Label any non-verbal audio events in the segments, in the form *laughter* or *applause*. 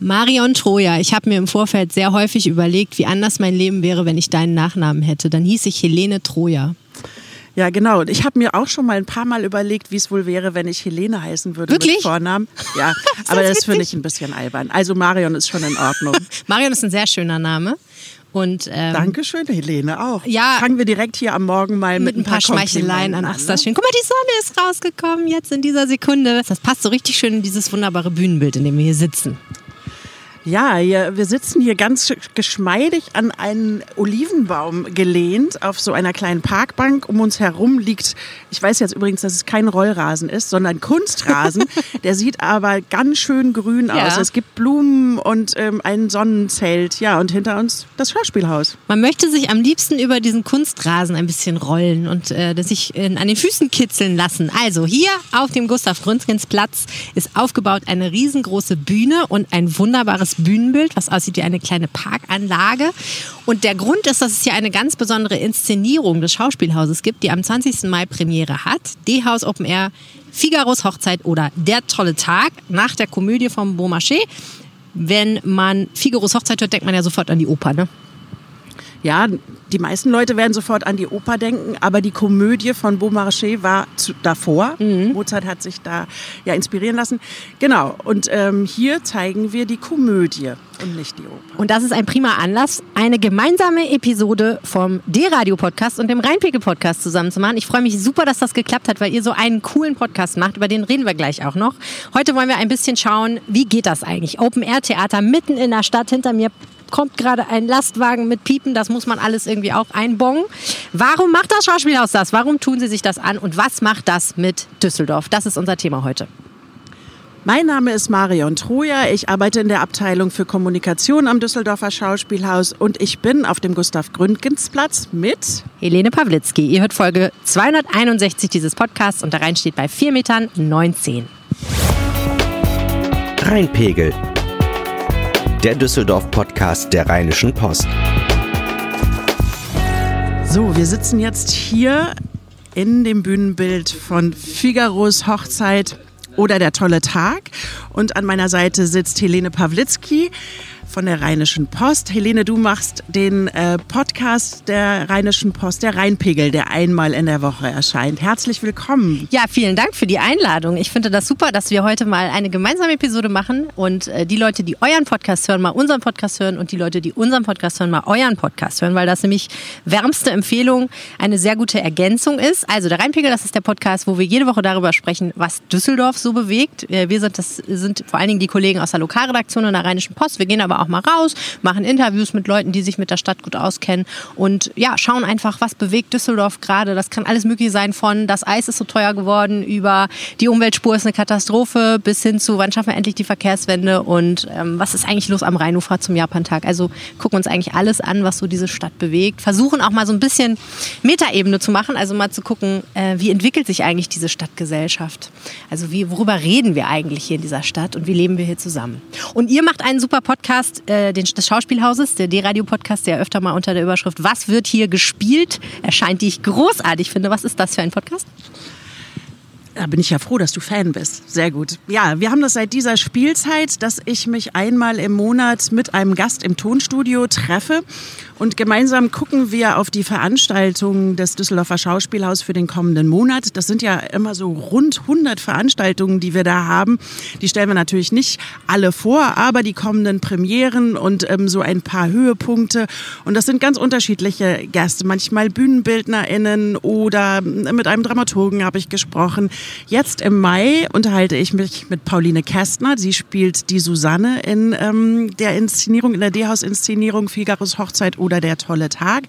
Marion Troja, ich habe mir im Vorfeld sehr häufig überlegt, wie anders mein Leben wäre, wenn ich deinen Nachnamen hätte. Dann hieß ich Helene Troja. Ja, genau. Und ich habe mir auch schon mal ein paar Mal überlegt, wie es wohl wäre, wenn ich Helene heißen würde Wirklich? mit Vornamen. Ja, das *laughs* aber das finde ich ein bisschen albern. Also Marion ist schon in Ordnung. *laughs* Marion ist ein sehr schöner Name. Und ähm, Dankeschön, Helene auch. Ja. Fangen wir direkt hier am Morgen mal mit ein paar, Schmeicheleien an. Ach, ist das schön. Guck mal, die Sonne ist rausgekommen jetzt in dieser Sekunde. Das passt so richtig schön in dieses wunderbare Bühnenbild, in dem wir hier sitzen. Ja, hier, wir sitzen hier ganz geschmeidig an einen Olivenbaum gelehnt auf so einer kleinen Parkbank. Um uns herum liegt, ich weiß jetzt übrigens, dass es kein Rollrasen ist, sondern Kunstrasen. *laughs* Der sieht aber ganz schön grün Ja. aus. Es gibt Blumen und ähm, ein Sonnenzelt. Ja, und hinter uns das Schauspielhaus. Man möchte sich am liebsten über diesen Kunstrasen ein bisschen rollen und äh, sich äh, an den Füßen kitzeln lassen. Also hier auf dem Gustav Gründgens Platz ist aufgebaut eine riesengroße Bühne und ein wunderbares Bühnenbild, was aussieht wie eine kleine Parkanlage. Und der Grund ist, dass es hier eine ganz besondere Inszenierung des Schauspielhauses gibt, die am 20. Mai Premiere hat. D-Haus Open Air, Figaros Hochzeit oder Der tolle Tag nach der Komödie von Beaumarchais. Wenn man Figaros Hochzeit hört, denkt man ja sofort an die Oper, ne? Ja, die meisten Leute werden sofort an die Oper denken, aber die Komödie von Beaumarchais war zu, davor. Mozart hat sich da ja inspirieren lassen. Genau, und ähm, hier zeigen wir die Komödie und nicht die Oper. Und das ist ein prima Anlass, eine gemeinsame Episode vom D-Radio-Podcast und dem Rheinpegel-Podcast zusammen zu machen. Ich freue mich super, dass das geklappt hat, weil ihr so einen coolen Podcast macht. Über den reden wir gleich auch noch. Heute wollen wir ein bisschen schauen, wie geht das eigentlich? Open-Air-Theater mitten in der Stadt. Hinter mir kommt gerade ein Lastwagen mit Piepen. Das muss man alles irgendwie auch einbongen. Warum macht das Schauspielhaus das? Warum tun sie sich das an? Und was macht das mit Düsseldorf? Das ist unser Thema heute. Mein Name ist Marion Troja. Ich arbeite in der Abteilung für Kommunikation am Düsseldorfer Schauspielhaus und ich bin auf dem Gustav Gründgens Platz mit Helene Pawlitzki. Ihr hört Folge 261 dieses Podcasts und der Rhein steht bei 4,19 Metern. Rheinpegel. Der Düsseldorf-Podcast der Rheinischen Post. So, wir sitzen jetzt hier in dem Bühnenbild von Figaros Hochzeit oder der tolle Tag. Und an meiner Seite sitzt Helene Pawlitzki von der Rheinischen Post. Helene, du machst den äh, Podcast der Rheinischen Post, der Rheinpegel, der einmal in der Woche erscheint. Herzlich willkommen. Ja, vielen Dank für die Einladung. Ich finde das super, dass wir heute mal eine gemeinsame Episode machen und äh, die Leute, die euren Podcast hören, mal unseren Podcast hören und die Leute, die unseren Podcast hören, mal euren Podcast hören, weil das nämlich wärmste Empfehlung eine sehr gute Ergänzung ist. Also der Rheinpegel, das ist der Podcast, wo wir jede Woche darüber sprechen, was Düsseldorf so bewegt. Äh, Wir sind, das sind vor allen Dingen die Kollegen aus der Lokalredaktion und der Rheinischen Post. Wir gehen aber auch mal raus, machen Interviews mit Leuten, die sich mit der Stadt gut auskennen und ja, schauen einfach, was bewegt Düsseldorf gerade. Das kann alles mögliche sein von das Eis ist so teuer geworden über die Umweltspur ist eine Katastrophe bis hin zu wann schaffen wir endlich die Verkehrswende und ähm, was ist eigentlich los am Rheinufer zum Japantag. Also gucken uns eigentlich alles an, was so diese Stadt bewegt. Versuchen auch mal so ein bisschen Metaebene zu machen, also mal zu gucken, äh, wie entwickelt sich eigentlich diese Stadtgesellschaft. Also wie, worüber reden wir eigentlich hier in dieser Stadt und wie leben wir hier zusammen. Und ihr macht einen super Podcast äh, den, des Schauspielhauses, der D-Radio-Podcast, der öfter mal unter der Überschrift Was wird hier gespielt? erscheint, die ich großartig finde. Was ist das für ein Podcast? Da bin ich ja froh, dass du Fan bist. Sehr gut. Ja, wir haben das seit dieser Spielzeit, dass ich mich einmal im Monat mit einem Gast im Tonstudio treffe und gemeinsam gucken wir auf die Veranstaltungen des Düsseldorfer Schauspielhaus für den kommenden Monat. Das sind ja immer so rund 100 Veranstaltungen, die wir da haben. Die stellen wir natürlich nicht alle vor, aber die kommenden Premieren und ähm, so ein paar Höhepunkte. Und das sind ganz unterschiedliche Gäste. Manchmal BühnenbildnerInnen oder mit einem Dramaturgen habe ich gesprochen. Jetzt im Mai unterhalte ich mich mit Pauline Kästner. Sie spielt die Susanne in ähm, der Inszenierung, in der D-Haus-Inszenierung Figaros Hochzeit oder Der tolle Tag.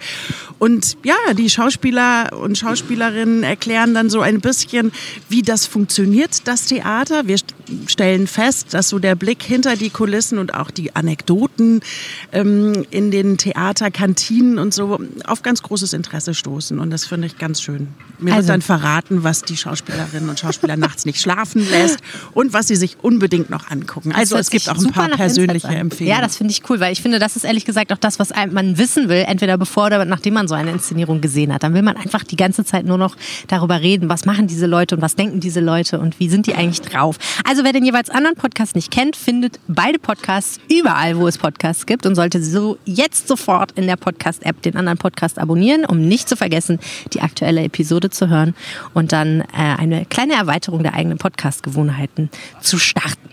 Und ja, die Schauspieler und Schauspielerinnen erklären dann so ein bisschen, wie das funktioniert, das Theater. Wir stellen fest, dass so der Blick hinter die Kulissen und auch die Anekdoten ähm, in den Theaterkantinen und so auf ganz großes Interesse stoßen. Und das finde ich ganz schön. Mir Also- wird dann verraten, was die Schauspielerinnen und Schauspieler *laughs* nachts nicht schlafen lässt und was sie sich unbedingt noch angucken. Also es gibt auch ein paar persönliche. Empfehlungen. Ja, das finde ich cool, weil ich finde, das ist ehrlich gesagt auch das, was man wissen will, entweder bevor oder nachdem man so eine Inszenierung gesehen hat. Dann will man einfach die ganze Zeit nur noch darüber reden, was machen diese Leute und was denken diese Leute und wie sind die eigentlich drauf. Also Also wer den jeweils anderen Podcast nicht kennt, findet beide Podcasts überall, wo es Podcasts gibt und sollte so jetzt sofort in der Podcast-App den anderen Podcast abonnieren, um nicht zu vergessen, die aktuelle Episode zu hören und dann äh, eine kleine Erweiterung der eigenen Podcast-Gewohnheiten zu starten.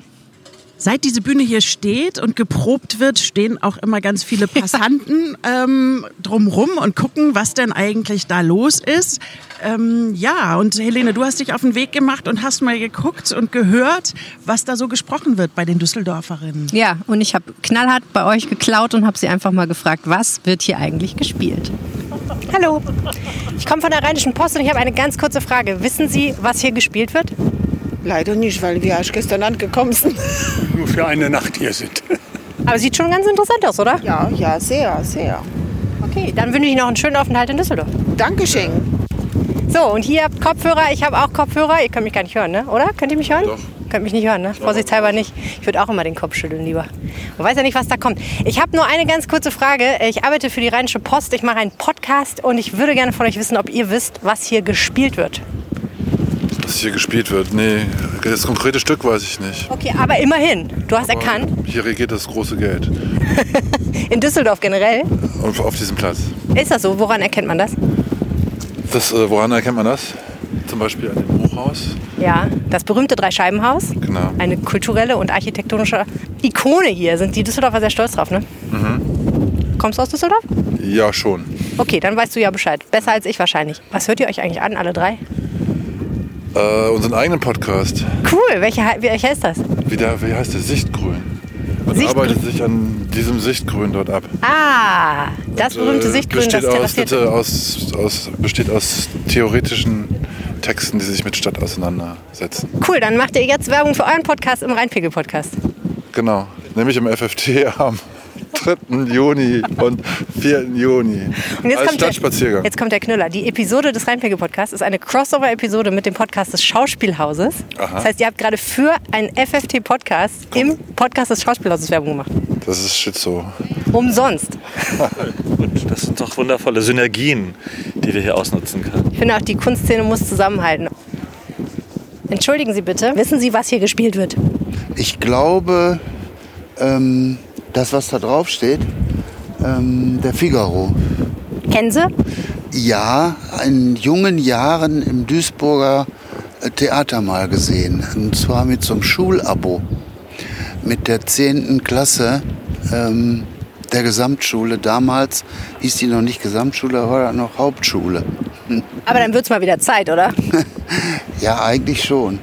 Seit diese Bühne hier steht und geprobt wird, stehen auch immer ganz viele *laughs* Passanten ähm, drumrum und gucken, was denn eigentlich da los ist. Ähm, ja, und Helene, du hast dich auf den Weg gemacht und hast mal geguckt und gehört, was da so gesprochen wird bei den Düsseldorferinnen. Ja, und ich habe knallhart bei euch geklaut und habe sie einfach mal gefragt, was wird hier eigentlich gespielt? Hallo, ich komme von der Rheinischen Post und ich habe eine ganz kurze Frage. Wissen Sie, was hier gespielt wird? Leider nicht, weil wir erst gestern angekommen sind. *laughs* nur für eine Nacht hier sind. Aber sieht schon ganz interessant aus, oder? Ja, ja, sehr, sehr. Okay, dann wünsche ich noch einen schönen Aufenthalt in Düsseldorf. Dankeschön. So, und hier habt Kopfhörer, ich habe auch Kopfhörer. Ihr könnt mich gar nicht hören, ne? oder? Könnt ihr mich hören? Doch. Könnt mich nicht hören, ne? Vorsichtshalber nicht. Ich würde auch immer den Kopf schütteln lieber. Man weiß ja nicht, was da kommt. Ich habe nur eine ganz kurze Frage. Ich arbeite für die Rheinische Post. Ich mache einen Podcast und ich würde gerne von euch wissen, ob ihr wisst, was hier gespielt wird. Was hier gespielt wird, nee, das konkrete Stück weiß ich nicht. Okay, aber immerhin. Du hast Aber erkannt. Hier regiert das große Geld. *laughs* In Düsseldorf generell. Und auf diesem Platz. Ist das so? Woran erkennt man das? Das, äh, woran erkennt man das? Zum Beispiel an dem Hochhaus. Ja, das berühmte Dreischeibenhaus. Genau. Eine kulturelle und architektonische Ikone hier. Sind die Düsseldorfer sehr stolz drauf, ne? Kommst du aus Düsseldorf? Ja, schon. Okay, dann weißt du ja Bescheid. Besser als ich wahrscheinlich. Was hört ihr euch eigentlich an, alle drei? Äh, unseren eigenen Podcast. Cool, welcher, welcher ist das? Wie, der, wie heißt der? Sichtgrün. Man Sichtgrün. arbeitet sich an diesem Sichtgrün dort ab. Ah, das berühmte Äh, Sichtgrün, das besteht aus, terrassiert. bitte, aus, aus, besteht aus theoretischen Texten, die sich mit Stadt auseinandersetzen. Cool, dann macht ihr jetzt Werbung für euren Podcast im Rheinpegel-Podcast. Genau. Nämlich im FFT am 3. Juni und 4. Juni. Und jetzt Als kommt, der, jetzt kommt der Knüller. Die Episode des Rheinpegel-Podcasts ist eine Crossover-Episode mit dem Podcast des Schauspielhauses. Aha. Das heißt, ihr habt gerade für einen FFT-Podcast im Podcast des Schauspielhauses Werbung gemacht. Das ist shit so. Umsonst. Und das sind doch wundervolle Synergien, die wir hier ausnutzen können. Ich finde auch, die Kunstszene muss zusammenhalten. Entschuldigen Sie bitte, wissen Sie, was hier gespielt wird? Ich glaube, ähm, das, was da drauf steht, ähm, der Figaro. Kennen Sie? Ja, in jungen Jahren im Duisburger äh, Theater mal gesehen. Und zwar mit so einem Schulabo. Mit der 10. Klasse ähm, der Gesamtschule. Damals hieß die noch nicht Gesamtschule, war das noch Hauptschule. *laughs* Aber dann wird es mal wieder Zeit, oder? Ja, eigentlich schon.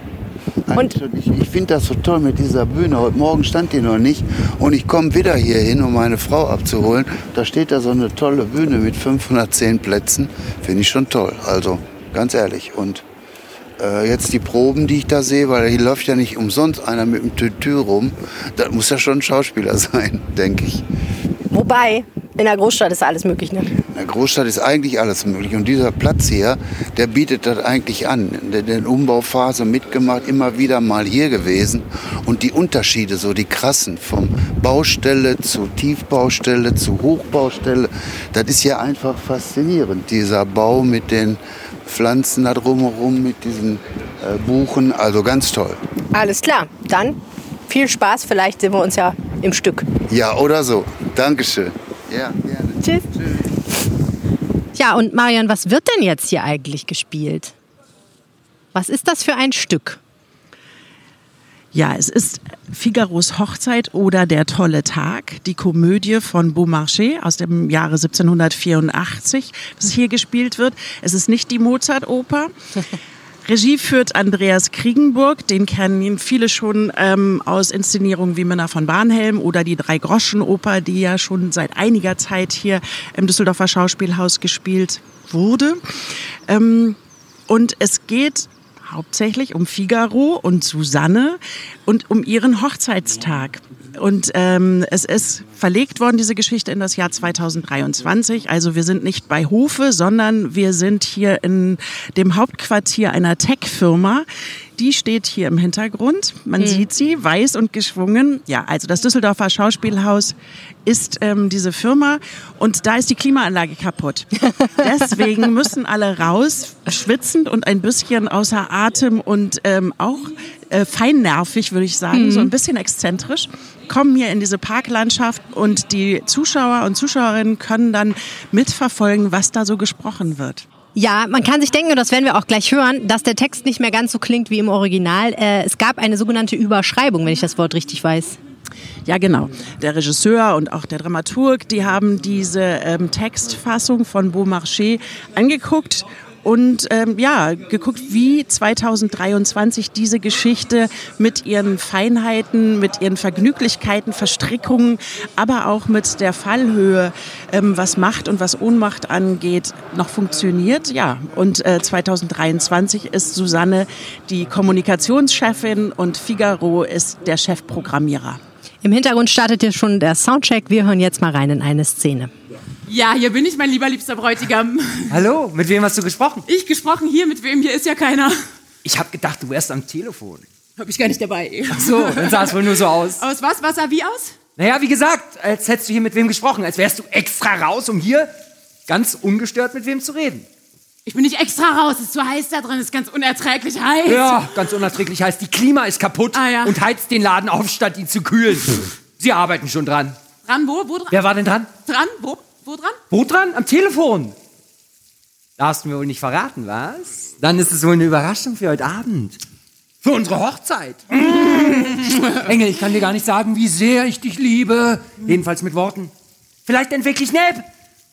Eigentlich schon. Ich, ich finde das so toll mit dieser Bühne. Heute Morgen stand die noch nicht und ich komme wieder hier hin, um meine Frau abzuholen. Da steht da so eine tolle Bühne mit 510 Plätzen. Finde ich schon toll. Also ganz ehrlich. Und äh, jetzt die Proben, die ich da sehe, weil hier läuft ja nicht umsonst einer mit dem Tütü rum. Das muss ja schon ein Schauspieler *laughs* sein, denke ich. Wobei, in der Großstadt ist alles möglich, ne? In der Großstadt ist eigentlich alles möglich. Und dieser Platz hier, der bietet das eigentlich an. Der, der Umbauphase mitgemacht, immer wieder mal hier gewesen. Und die Unterschiede, so die krassen, vom Baustelle zu Tiefbaustelle zu Hochbaustelle, das ist ja einfach faszinierend. Dieser Bau mit den Pflanzen da drumherum, mit diesen äh, Buchen, also ganz toll. Alles klar. Dann viel Spaß. Vielleicht sehen wir uns ja im Stück. Ja, oder so. Dankeschön. Ja, gerne. Tschüss. Ja, und Marian, was wird denn jetzt hier eigentlich gespielt? Was ist das für ein Stück? Ja, es ist Figaros Hochzeit oder Der tolle Tag, die Komödie von Beaumarchais aus dem Jahre 1784, das hier gespielt wird. Es ist nicht die Mozart-Oper. *laughs* Regie führt Andreas Kriegenburg, den kennen viele schon ähm, aus Inszenierungen wie Männer von Barnhelm oder die Drei-Groschen-Oper, die ja schon seit einiger Zeit hier im Düsseldorfer Schauspielhaus gespielt wurde. Ähm, und es geht hauptsächlich um Figaro und Susanne und um ihren Hochzeitstag. Und ähm, es ist verlegt worden, diese Geschichte, in das Jahr 2023. Also wir sind nicht bei Hofe, sondern wir sind hier in dem Hauptquartier einer Tech-Firma. Die steht hier im Hintergrund. Man sieht sie, weiß und geschwungen. Ja, also das Düsseldorfer Schauspielhaus ist ähm, diese Firma und da ist die Klimaanlage kaputt. *laughs* Deswegen müssen alle raus, schwitzend und ein bisschen außer Atem und ähm, auch äh, feinnervig, würde ich sagen, so ein bisschen exzentrisch, kommen hier in diese Parklandschaft und die Zuschauer und Zuschauerinnen können dann mitverfolgen, was da so gesprochen wird. Ja, man kann sich denken, und das werden wir auch gleich hören, dass der Text nicht mehr ganz so klingt wie im Original. Äh, es gab eine sogenannte Überschreibung, wenn ich das Wort richtig weiß. Ja, genau. Der Regisseur und auch der Dramaturg, die haben diese ähm, Textfassung von Beaumarchais angeguckt und ähm, ja, geguckt, wie 2023 diese Geschichte mit ihren Feinheiten, mit ihren Vergnüglichkeiten, Verstrickungen, aber auch mit der Fallhöhe, ähm, was Macht und was Ohnmacht angeht, noch funktioniert. Ja, und äh, 2023 ist Susanne die Kommunikationschefin und Figaro ist der Chefprogrammierer. Im Hintergrund startet hier schon der Soundcheck. Wir hören jetzt mal rein in eine Szene. Ja, hier bin ich, mein lieber liebster Bräutigam. Hallo, mit wem hast du gesprochen? Ich gesprochen hier, mit wem hier ist ja keiner. Ich habe gedacht, du wärst am Telefon. Hab ich gar nicht dabei. Ach so, dann sah es wohl nur so aus. *laughs* Aus was? Was sah wie aus? Naja, wie gesagt, als hättest du hier mit wem gesprochen, als wärst du extra raus, um hier ganz ungestört mit wem zu reden. Ich bin nicht extra raus, es ist zu heiß da drin, es ist ganz unerträglich heiß. Ja, ganz unerträglich heißt, die Klima ist kaputt Ah, ja. und heizt den Laden auf, statt ihn zu kühlen. Sie arbeiten schon dran. Dran, wo? Wo dran? Wer war denn dran? Dran? Wo? Wo dran? Wo dran? Am Telefon. Darfst du mir wohl nicht verraten, was? Dann ist es wohl eine Überraschung für heute Abend. Für unsere Hochzeit. *laughs* Engel, ich kann dir gar nicht sagen, wie sehr ich dich liebe. Jedenfalls mit Worten. Vielleicht entwickle ich eine App,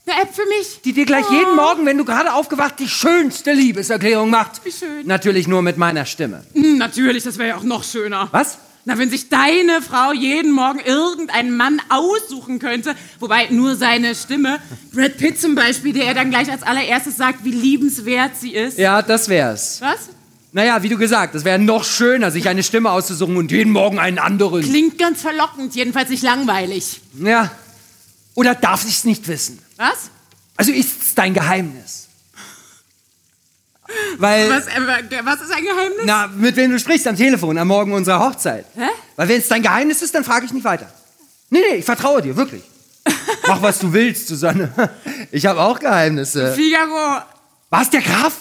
Eine App für mich? die dir gleich jeden Morgen, wenn du gerade aufgewacht, die schönste Liebeserklärung macht. Wie schön. Natürlich nur mit meiner Stimme. Hm, natürlich, das wäre ja auch noch schöner. Was? Na, wenn sich deine Frau jeden Morgen irgendeinen Mann aussuchen könnte, wobei nur seine Stimme, Brad Pitt zum Beispiel, der dann gleich als allererstes sagt, wie liebenswert sie ist. Ja, das wär's. Was? Naja, wie du gesagt, es wäre noch schöner, sich eine Stimme auszusuchen und jeden Morgen einen anderen. Klingt ganz verlockend, jedenfalls nicht langweilig. Ja. Oder darf ich's nicht wissen? Was? Also ist's dein Geheimnis? Weil, Was, äh, was ist ein Geheimnis? na, mit wem du sprichst am Telefon am Morgen unserer Hochzeit. Hä? Weil wenn es dein Geheimnis ist, dann frage ich nicht weiter. Nee, nee, ich vertraue dir, wirklich. *laughs* Mach, was du willst, Susanne. Ich habe auch Geheimnisse. Figaro, Was, der Graf?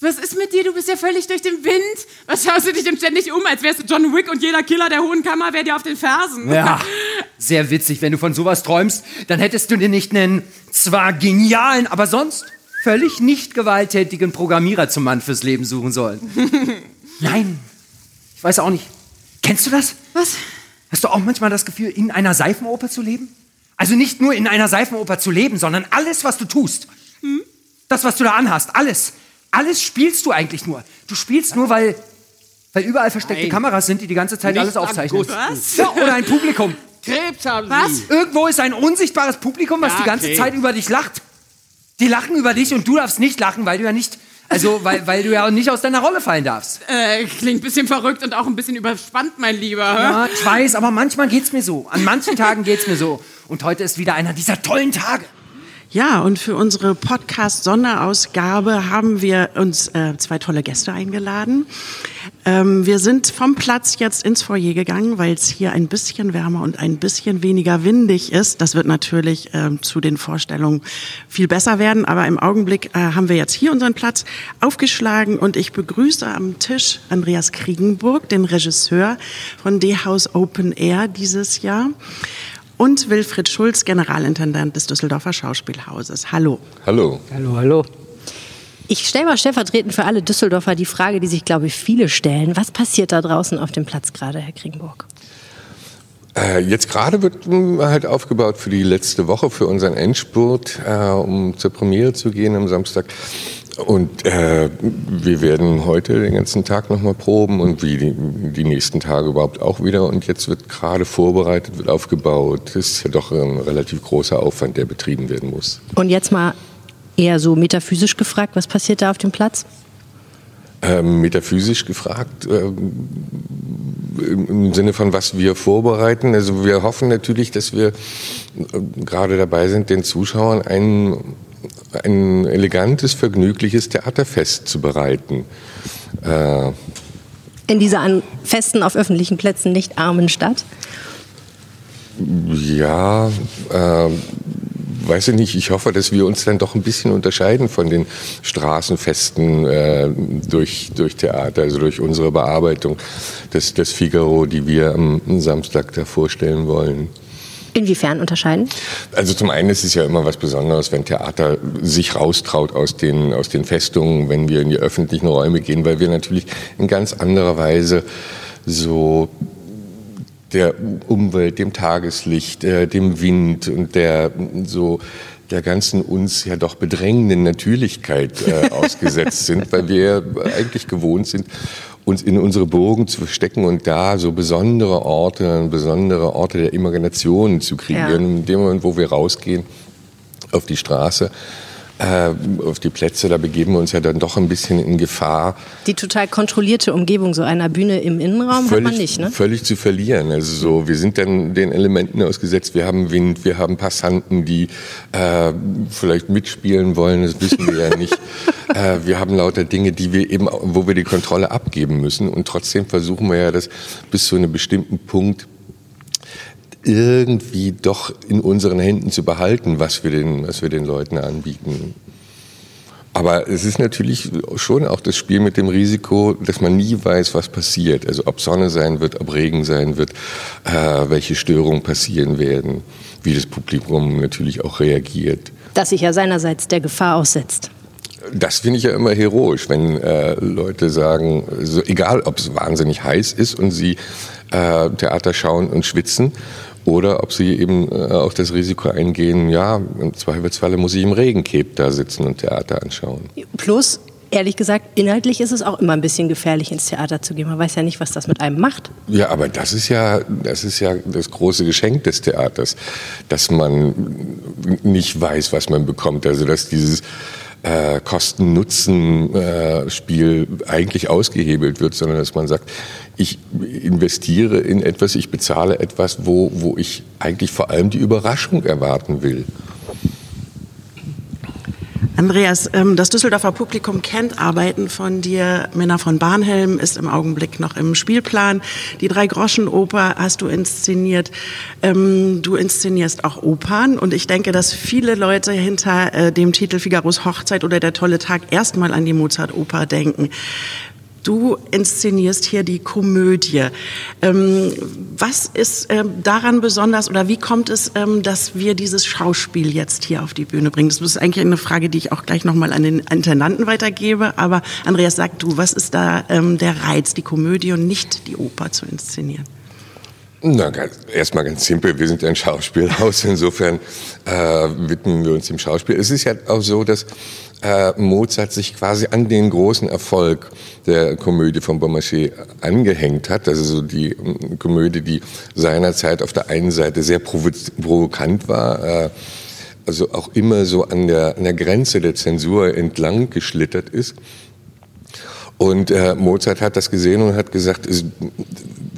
was ist mit dir? Du bist ja völlig durch den Wind. Was schaust du dich denn ständig um, als wärst du John Wick und jeder Killer der Hohen Kammer wäre dir auf den Fersen? Ja, *laughs* sehr witzig. Wenn du von sowas träumst, dann hättest du dir nicht einen zwar genialen, aber sonst völlig nicht gewalttätigen Programmierer zum Mann fürs Leben suchen sollen. *laughs* Nein, ich weiß auch nicht. Kennst du das? Was? Hast du auch manchmal das Gefühl, in einer Seifenoper zu leben? Also nicht nur in einer Seifenoper zu leben, sondern alles, was du tust. Das, was du da anhast, alles. Alles spielst du eigentlich nur. Du spielst nur, weil, weil überall versteckte Nein. Kameras sind, die die ganze Zeit Nicht alles aufzeichnen. Augustus. Ja, oder ein Publikum. Krebs haben Was? Sie. Irgendwo ist ein unsichtbares Publikum, was Ja, die ganze okay. Zeit über dich lacht. Die lachen über dich und du darfst nicht lachen, weil du ja nicht, also weil, weil du ja nicht aus deiner Rolle fallen darfst. Äh, klingt ein bisschen verrückt und auch ein bisschen überspannt, mein Lieber. Ja, ich weiß, aber manchmal geht's mir so. An manchen Tagen geht's mir so. Und heute ist wieder einer dieser tollen Tage. Ja, und für unsere Podcast-Sonderausgabe haben wir uns äh, zwei tolle Gäste eingeladen. Ähm, wir sind vom Platz jetzt ins Foyer gegangen, weil es hier ein bisschen wärmer und ein bisschen weniger windig ist. Das wird natürlich ähm, zu den Vorstellungen viel besser werden, aber im Augenblick äh, haben wir jetzt hier unseren Platz aufgeschlagen und ich begrüße am Tisch Andreas Kriegenburg, den Regisseur von D-House Open Air dieses Jahr und Wilfried Schulz, Generalintendant des Düsseldorfer Schauspielhauses. Hallo. Hallo. Hallo, hallo. Ich stelle mal stellvertretend für alle Düsseldorfer die Frage, die sich, glaube ich, viele stellen. Was passiert da draußen auf dem Platz gerade, Herr Kriegenburg? Äh, jetzt gerade wird halt aufgebaut für die letzte Woche, für unseren Endspurt, äh, um zur Premiere zu gehen am Samstag. Und äh, wir werden heute den ganzen Tag nochmal proben und wie die, die nächsten Tage überhaupt auch wieder. Und jetzt wird gerade vorbereitet, wird aufgebaut. Das ist ja doch ein relativ großer Aufwand, der betrieben werden muss. Und jetzt mal eher so metaphysisch gefragt, was passiert da auf dem Platz? Ähm, metaphysisch gefragt, ähm, im, Sinne von was wir vorbereiten. Also wir hoffen natürlich, dass wir äh, gerade dabei sind, den Zuschauern ein, ein elegantes, vergnügliches Theaterfest zu bereiten. Äh, In dieser an Festen auf öffentlichen Plätzen nicht armen Stadt? ja, äh, weiß ich nicht, ich hoffe, dass wir uns dann doch ein bisschen unterscheiden von den Straßenfesten äh, durch, durch Theater, also durch unsere Bearbeitung des, des Figaro, die wir am Samstag da vorstellen wollen. Inwiefern unterscheiden? Also zum einen ist es ja immer was Besonderes, wenn Theater sich raustraut aus den, aus den Festungen, wenn wir in die öffentlichen Räume gehen, weil wir natürlich in ganz anderer Weise so der Umwelt, dem Tageslicht, äh, dem Wind und der so der ganzen uns ja doch bedrängenden Natürlichkeit äh, *laughs* ausgesetzt sind, weil wir eigentlich gewohnt sind, uns in unsere Burgen zu verstecken und da so besondere Orte, besondere Orte der Imagination zu kreieren. Ja. In dem Moment, wo wir rausgehen auf die Straße, auf die Plätze, da begeben wir uns ja dann doch ein bisschen in Gefahr. Die total kontrollierte Umgebung so einer Bühne im Innenraum völlig, hat man nicht, ne? Völlig zu verlieren. Also so, wir sind dann den Elementen ausgesetzt. Wir haben Wind, wir haben Passanten, die äh, vielleicht mitspielen wollen. Das wissen wir ja nicht. *laughs* äh, wir haben lauter Dinge, die wir eben, wo wir die Kontrolle abgeben müssen. Und trotzdem versuchen wir ja das bis zu einem bestimmten Punkt irgendwie doch in unseren Händen zu behalten, was wir den, was wir den Leuten anbieten. Aber es ist natürlich schon auch das Spiel mit dem Risiko, dass man nie weiß, was passiert. Also ob Sonne sein wird, ob Regen sein wird, äh, welche Störungen passieren werden, wie das Publikum natürlich auch reagiert. Das sich ja seinerseits der Gefahr aussetzt. Das finde ich ja immer heroisch, wenn äh, Leute sagen, so, egal ob es wahnsinnig heiß ist und sie äh, Theater schauen und schwitzen oder ob sie eben äh, auch das Risiko eingehen, ja, im Zweifelsfalle muss ich im Regencape da sitzen und Theater anschauen. Plus, ehrlich gesagt, inhaltlich ist es auch immer ein bisschen gefährlich, ins Theater zu gehen. Man weiß ja nicht, was das mit einem macht. Ja, aber das ist ja, das ist ja das große Geschenk des Theaters, dass man nicht weiß, was man bekommt. Also, dass dieses äh, Kosten-Nutzen-Spiel eigentlich ausgehebelt wird, sondern dass man sagt, ich investiere in etwas, ich bezahle etwas, wo, wo ich eigentlich vor allem die Überraschung erwarten will. Andreas, ähm, das Düsseldorfer Publikum kennt Arbeiten von dir. Männer von Barnhelm ist im Augenblick noch im Spielplan. Die Drei-Groschen-Oper hast du inszeniert. Ähm, du inszenierst auch Opern. Und ich denke, dass viele Leute hinter äh, dem Titel Figaros Hochzeit oder Der tolle Tag erstmal an die Mozart-Oper denken. Du inszenierst hier die Komödie. Ähm, was ist ähm, daran besonders oder wie kommt es, ähm, dass wir dieses Schauspiel jetzt hier auf die Bühne bringen? Das ist eigentlich eine Frage, die ich auch gleich nochmal an den Intendanten weitergebe. Aber Andreas, sag du, was ist da der Reiz, die Komödie und nicht die Oper zu inszenieren? Na, erstmal ganz simpel. Wir sind ein Schauspielhaus. Insofern äh, widmen wir uns dem Schauspiel. Es ist ja auch so, dass äh, Mozart sich quasi an den großen Erfolg der Komödie von Beaumarchais angehängt hat. Also so die äh, Komödie, die seinerzeit auf der einen Seite sehr provokant war, äh, also auch immer so an der, an der Grenze der Zensur entlang geschlittert ist. Und äh, Mozart hat das gesehen und hat gesagt,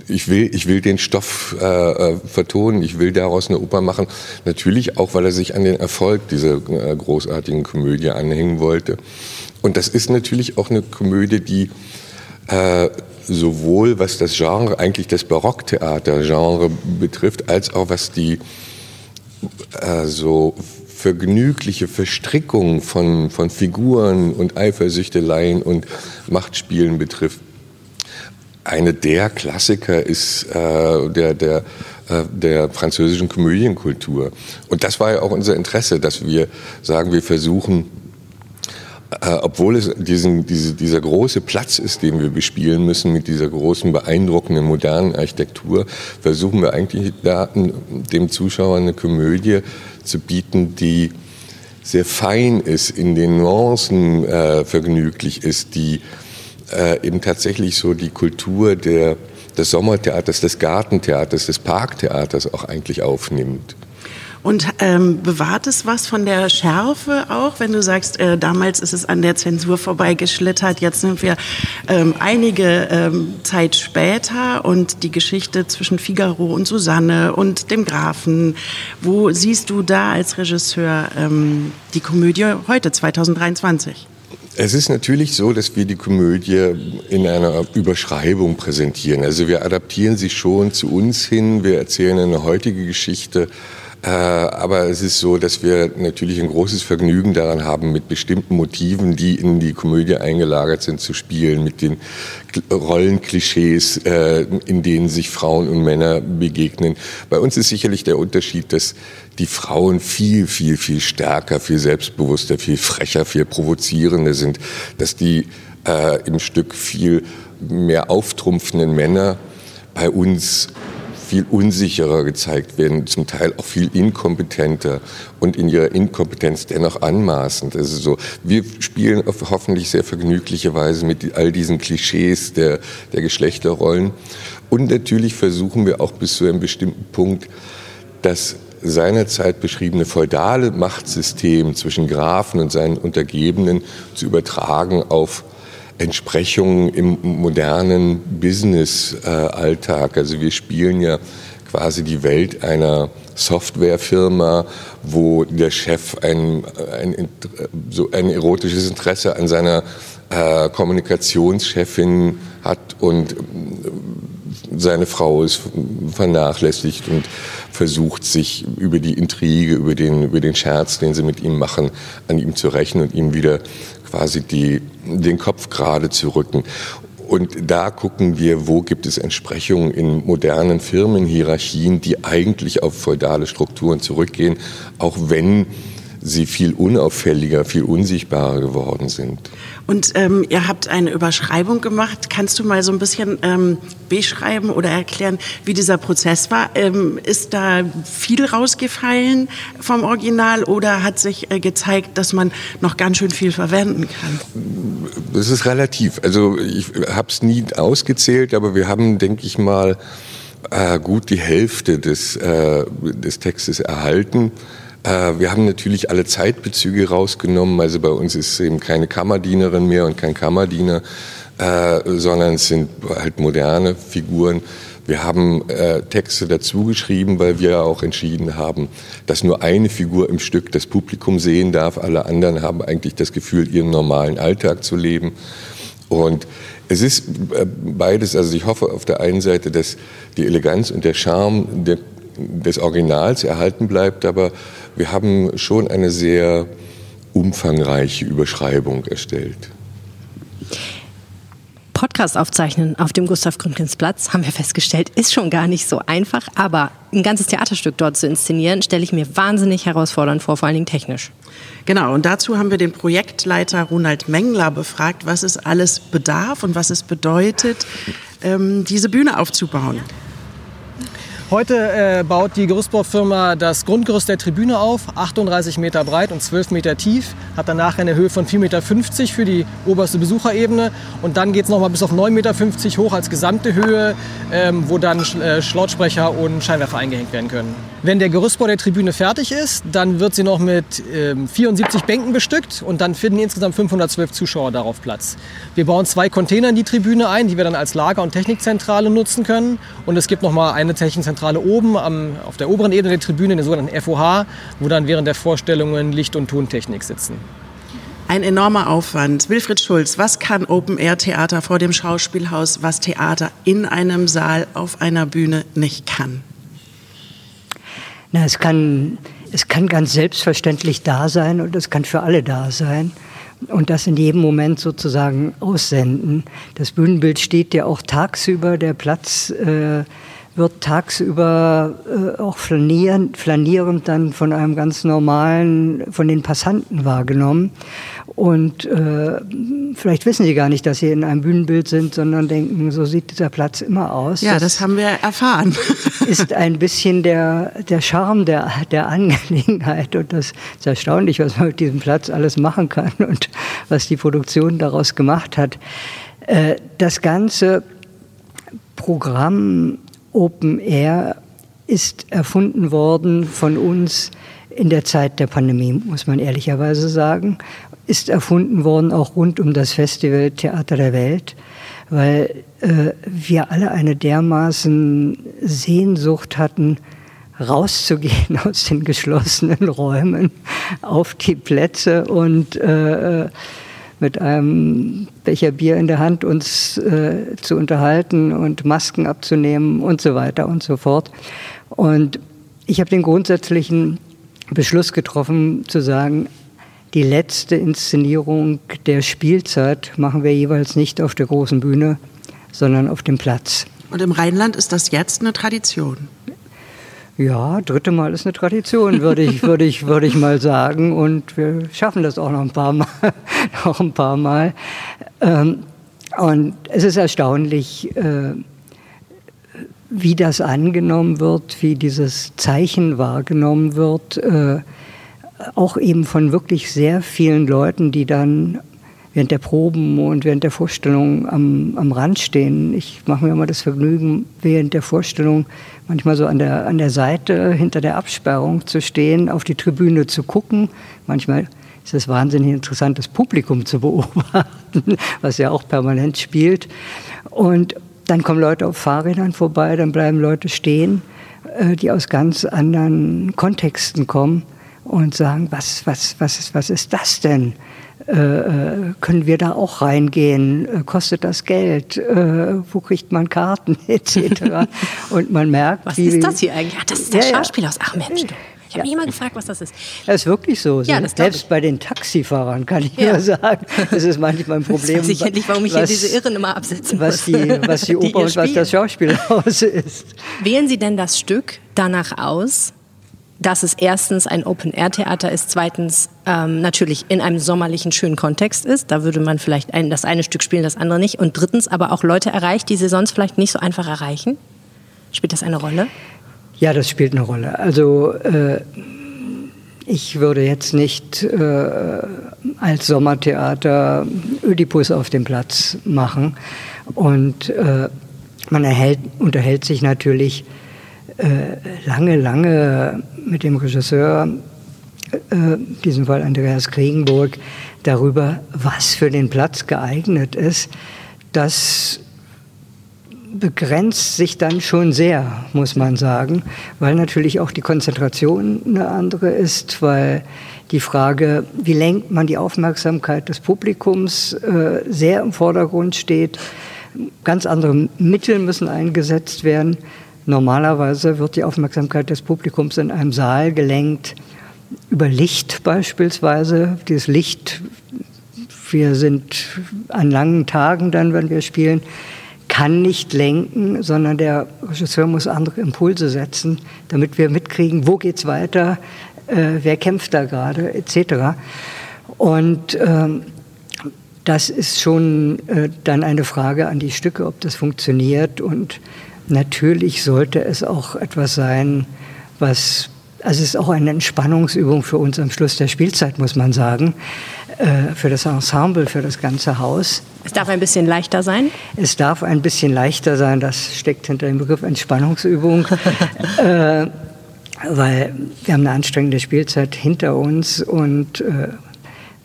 ich will, ich will den Stoff äh, äh, vertonen, ich will daraus eine Oper machen. Natürlich auch, weil er sich an den Erfolg dieser äh, großartigen Komödie anhängen wollte. Und das ist natürlich auch eine Komödie, die äh, sowohl was das Genre, eigentlich das Barocktheater-Genre betrifft, als auch was die äh, so vergnügliche Verstrickung von, von Figuren und Eifersüchteleien und Machtspielen betrifft, eine der Klassiker ist äh, der, der, äh, der französischen Komödienkultur. Und das war ja auch unser Interesse, dass wir sagen, wir versuchen, äh, obwohl es diesen, diese, dieser große Platz ist, den wir bespielen müssen mit dieser großen, beeindruckenden, modernen Architektur, versuchen wir eigentlich da dem Zuschauer eine Komödie zu bieten, die sehr fein ist, in den Nuancen äh, vergnüglich ist, die äh, eben tatsächlich so die Kultur der, des Sommertheaters, des Gartentheaters, des Parktheaters auch eigentlich aufnimmt. Und ähm, bewahrt es was von der Schärfe auch, wenn du sagst, äh, damals ist es an der Zensur vorbeigeschlittert, jetzt sind wir ähm, einige ähm, Zeit später und die Geschichte zwischen Figaro und Susanne und dem Grafen. Wo siehst du da als Regisseur ähm, die Komödie heute, 2023? Es ist natürlich so, dass wir die Komödie in einer Überschreibung präsentieren. Also wir adaptieren sie schon zu uns hin, wir erzählen eine heutige Geschichte, aber es ist so, dass wir natürlich ein großes Vergnügen daran haben, mit bestimmten Motiven, die in die Komödie eingelagert sind, zu spielen, mit den Rollenklischees, äh, in denen sich Frauen und Männer begegnen. Bei uns ist sicherlich der Unterschied, dass die Frauen viel, viel, viel stärker, viel selbstbewusster, viel frecher, viel provozierender sind, dass die äh, im Stück viel mehr auftrumpfenden Männer bei uns viel unsicherer gezeigt werden, zum Teil auch viel inkompetenter und in ihrer Inkompetenz dennoch anmaßend. Also so, wir spielen auf hoffentlich sehr vergnügliche Weise mit all diesen Klischees der, der Geschlechterrollen. Und natürlich versuchen wir auch bis zu einem bestimmten Punkt, das seinerzeit beschriebene feudale Machtsystem zwischen Grafen und seinen Untergebenen zu übertragen auf Entsprechungen im modernen Business-Alltag. Also wir spielen ja quasi die Welt einer Softwarefirma, wo der Chef ein, ein, so ein erotisches Interesse an seiner äh, Kommunikationschefin hat und seine Frau ist vernachlässigt und versucht sich über die Intrige, über den, über den Scherz, den sie mit ihm machen, an ihm zu rächen und ihm wieder quasi die, den Kopf gerade zu rücken. Und da gucken wir, wo gibt es Entsprechungen in modernen Firmenhierarchien, die eigentlich auf feudale Strukturen zurückgehen, auch wenn sie viel unauffälliger, viel unsichtbarer geworden sind. Und ähm, ihr habt eine Überschreibung gemacht. Kannst du mal so ein bisschen ähm, beschreiben oder erklären, wie dieser Prozess war? Ähm, ist da viel rausgefallen vom Original oder hat sich äh, gezeigt, dass man noch ganz schön viel verwenden kann? Das ist relativ. Also ich habe es nie ausgezählt, aber wir haben, denke ich mal, äh, gut die Hälfte des, äh, des Textes erhalten. Äh, wir haben natürlich alle Zeitbezüge rausgenommen. Also bei uns ist eben keine Kammerdienerin mehr und kein Kammerdiener, äh, sondern es sind halt moderne Figuren. Wir haben äh, Texte dazu geschrieben, weil wir auch entschieden haben, dass nur eine Figur im Stück das Publikum sehen darf. Alle anderen haben eigentlich das Gefühl, ihren normalen Alltag zu leben. Und es ist beides, also ich hoffe auf der einen Seite, dass die Eleganz und der Charme der, des Originals erhalten bleibt, aber wir haben schon eine sehr umfangreiche Überschreibung erstellt. Podcast aufzeichnen auf dem Gustav Gründgens Platz, haben wir festgestellt, ist schon gar nicht so einfach. Aber ein ganzes Theaterstück dort zu inszenieren, stelle ich mir wahnsinnig herausfordernd vor, vor allen Dingen technisch. Genau, und dazu haben wir den Projektleiter Ronald Mengler befragt, was es alles bedarf und was es bedeutet, ähm, diese Bühne aufzubauen. Heute äh, baut die Gerüstbaufirma das Grundgerüst der Tribüne auf, 38 Meter breit und 12 Meter tief, hat danach eine Höhe von 4,50 Meter für die oberste Besucherebene und dann geht es nochmal bis auf 9,50 Meter hoch als gesamte Höhe, ähm, wo dann äh, Lautsprecher und Scheinwerfer eingehängt werden können. Wenn der Gerüstbau der Tribüne fertig ist, dann wird sie noch mit ähm, 74 Bänken bestückt und dann finden insgesamt 512 Zuschauer darauf Platz. Wir bauen zwei Container in die Tribüne ein, die wir dann als Lager- und Technikzentrale nutzen können und es gibt nochmal eine Technikzentrale Zentrale oben am, auf der oberen Ebene der Tribüne, den sogenannten FOH, wo dann während der Vorstellungen Licht- und Tontechnik sitzen. Ein enormer Aufwand. Wilfried Schulz, was kann Open-Air-Theater vor dem Schauspielhaus, was Theater in einem Saal auf einer Bühne nicht kann? Na, es kann, es kann ganz selbstverständlich da sein und es kann für alle da sein und das in jedem Moment sozusagen aussenden. Das Bühnenbild steht ja auch tagsüber, der Platz äh, wird tagsüber äh, auch flanierend, flanierend dann von einem ganz normalen, von den Passanten wahrgenommen. Und äh, vielleicht wissen sie gar nicht, dass sie in einem Bühnenbild sind, sondern denken, so sieht dieser Platz immer aus. Ja, das, das haben wir erfahren. *laughs* ist ein bisschen der, der Charme der, der Angelegenheit. Und das ist erstaunlich, was man mit diesem Platz alles machen kann *laughs* und was die Produktion daraus gemacht hat. Äh, das ganze Programm Open Air ist erfunden worden von uns in der Zeit der Pandemie, muss man ehrlicherweise sagen. Ist erfunden worden auch rund um das Festival Theater der Welt, weil äh, wir alle eine dermaßen Sehnsucht hatten, rauszugehen *laughs* aus den geschlossenen Räumen auf die Plätze und äh, mit einem Becher Bier in der Hand uns äh, zu unterhalten und Masken abzunehmen und so weiter und so fort. Und ich habe den grundsätzlichen Beschluss getroffen, zu sagen, die letzte Inszenierung der Spielzeit machen wir jeweils nicht auf der großen Bühne, sondern auf dem Platz. Und im Rheinland ist das jetzt eine Tradition. Ja, dritte Mal ist eine Tradition, würde ich, würde ich, würde ich mal sagen. Und wir schaffen das auch noch ein paar Mal. *laughs* noch ein paar Mal. Ähm, und es ist erstaunlich, äh, wie das angenommen wird, wie dieses Zeichen wahrgenommen wird. Äh, auch eben von wirklich sehr vielen Leuten, die dann während der Proben und während der Vorstellung am, am Rand stehen. Ich mache mir immer das Vergnügen, während der Vorstellung manchmal so an der, an der Seite hinter der Absperrung zu stehen, auf die Tribüne zu gucken. Manchmal ist es wahnsinnig interessant, das Publikum zu *laughs* beobachten, was ja auch permanent spielt. Und dann kommen Leute auf Fahrrädern vorbei, dann bleiben Leute stehen, äh, die aus ganz anderen Kontexten kommen und sagen, was, was, was, ist, was ist das denn? Äh, äh, können wir da auch reingehen? Äh, kostet das Geld? Wo kriegt man Karten *laughs* etc.? *laughs* Und man merkt, Was wie, ist das hier eigentlich? Ach, das ist das Ja, ja. Schauspielhaus. Ach Mensch, du. Ich habe mich immer gefragt, was das ist. Das ist wirklich so. Ja, das Selbst bei den Taxifahrern kann ich Ja. nur sagen, das ist manchmal ein *laughs* Problem. Jetzt weiß ich endlich, warum ich was, hier diese Irren immer absetzen was muss. die, was die Oper und was das Schauspielhaus ist. Wählen Sie denn das Stück danach aus, dass es erstens ein Open-Air-Theater ist, zweitens ähm, natürlich in einem sommerlichen, schönen Kontext ist. Da würde man vielleicht ein, das eine Stück spielen, das andere nicht. Und drittens aber auch Leute erreicht, die sie sonst vielleicht nicht so einfach erreichen. Spielt das eine Rolle? Ja, das spielt eine Rolle. Also äh, ich würde jetzt nicht äh, als Sommertheater Ödipus auf dem Platz machen. Und äh, man erhält, unterhält sich natürlich lange, lange mit dem Regisseur, äh, in diesem Fall Andreas Kriegenburg, darüber, was für den Platz geeignet ist. Das begrenzt sich dann schon sehr, muss man sagen, weil natürlich auch die Konzentration eine andere ist, weil die Frage, wie lenkt man die Aufmerksamkeit des Publikums, äh, sehr im Vordergrund steht. Ganz andere Mittel müssen eingesetzt werden. Normalerweise wird die Aufmerksamkeit des Publikums in einem Saal gelenkt über Licht beispielsweise. Dieses Licht, wir sind an langen Tagen dann, wenn wir spielen, kann nicht lenken, sondern der Regisseur muss andere Impulse setzen, damit wir mitkriegen, wo geht's weiter, äh, wer kämpft da gerade, etc. Und ähm, das ist schon äh, dann eine Frage an die Stücke, ob das funktioniert. Und natürlich sollte es auch etwas sein, was, also es ist auch eine Entspannungsübung für uns am Schluss der Spielzeit, muss man sagen, äh, für das Ensemble, für das ganze Haus. Es darf ein bisschen leichter sein. Es darf ein bisschen leichter sein, das steckt hinter dem Begriff Entspannungsübung, *laughs* äh, weil wir haben eine anstrengende Spielzeit hinter uns und äh,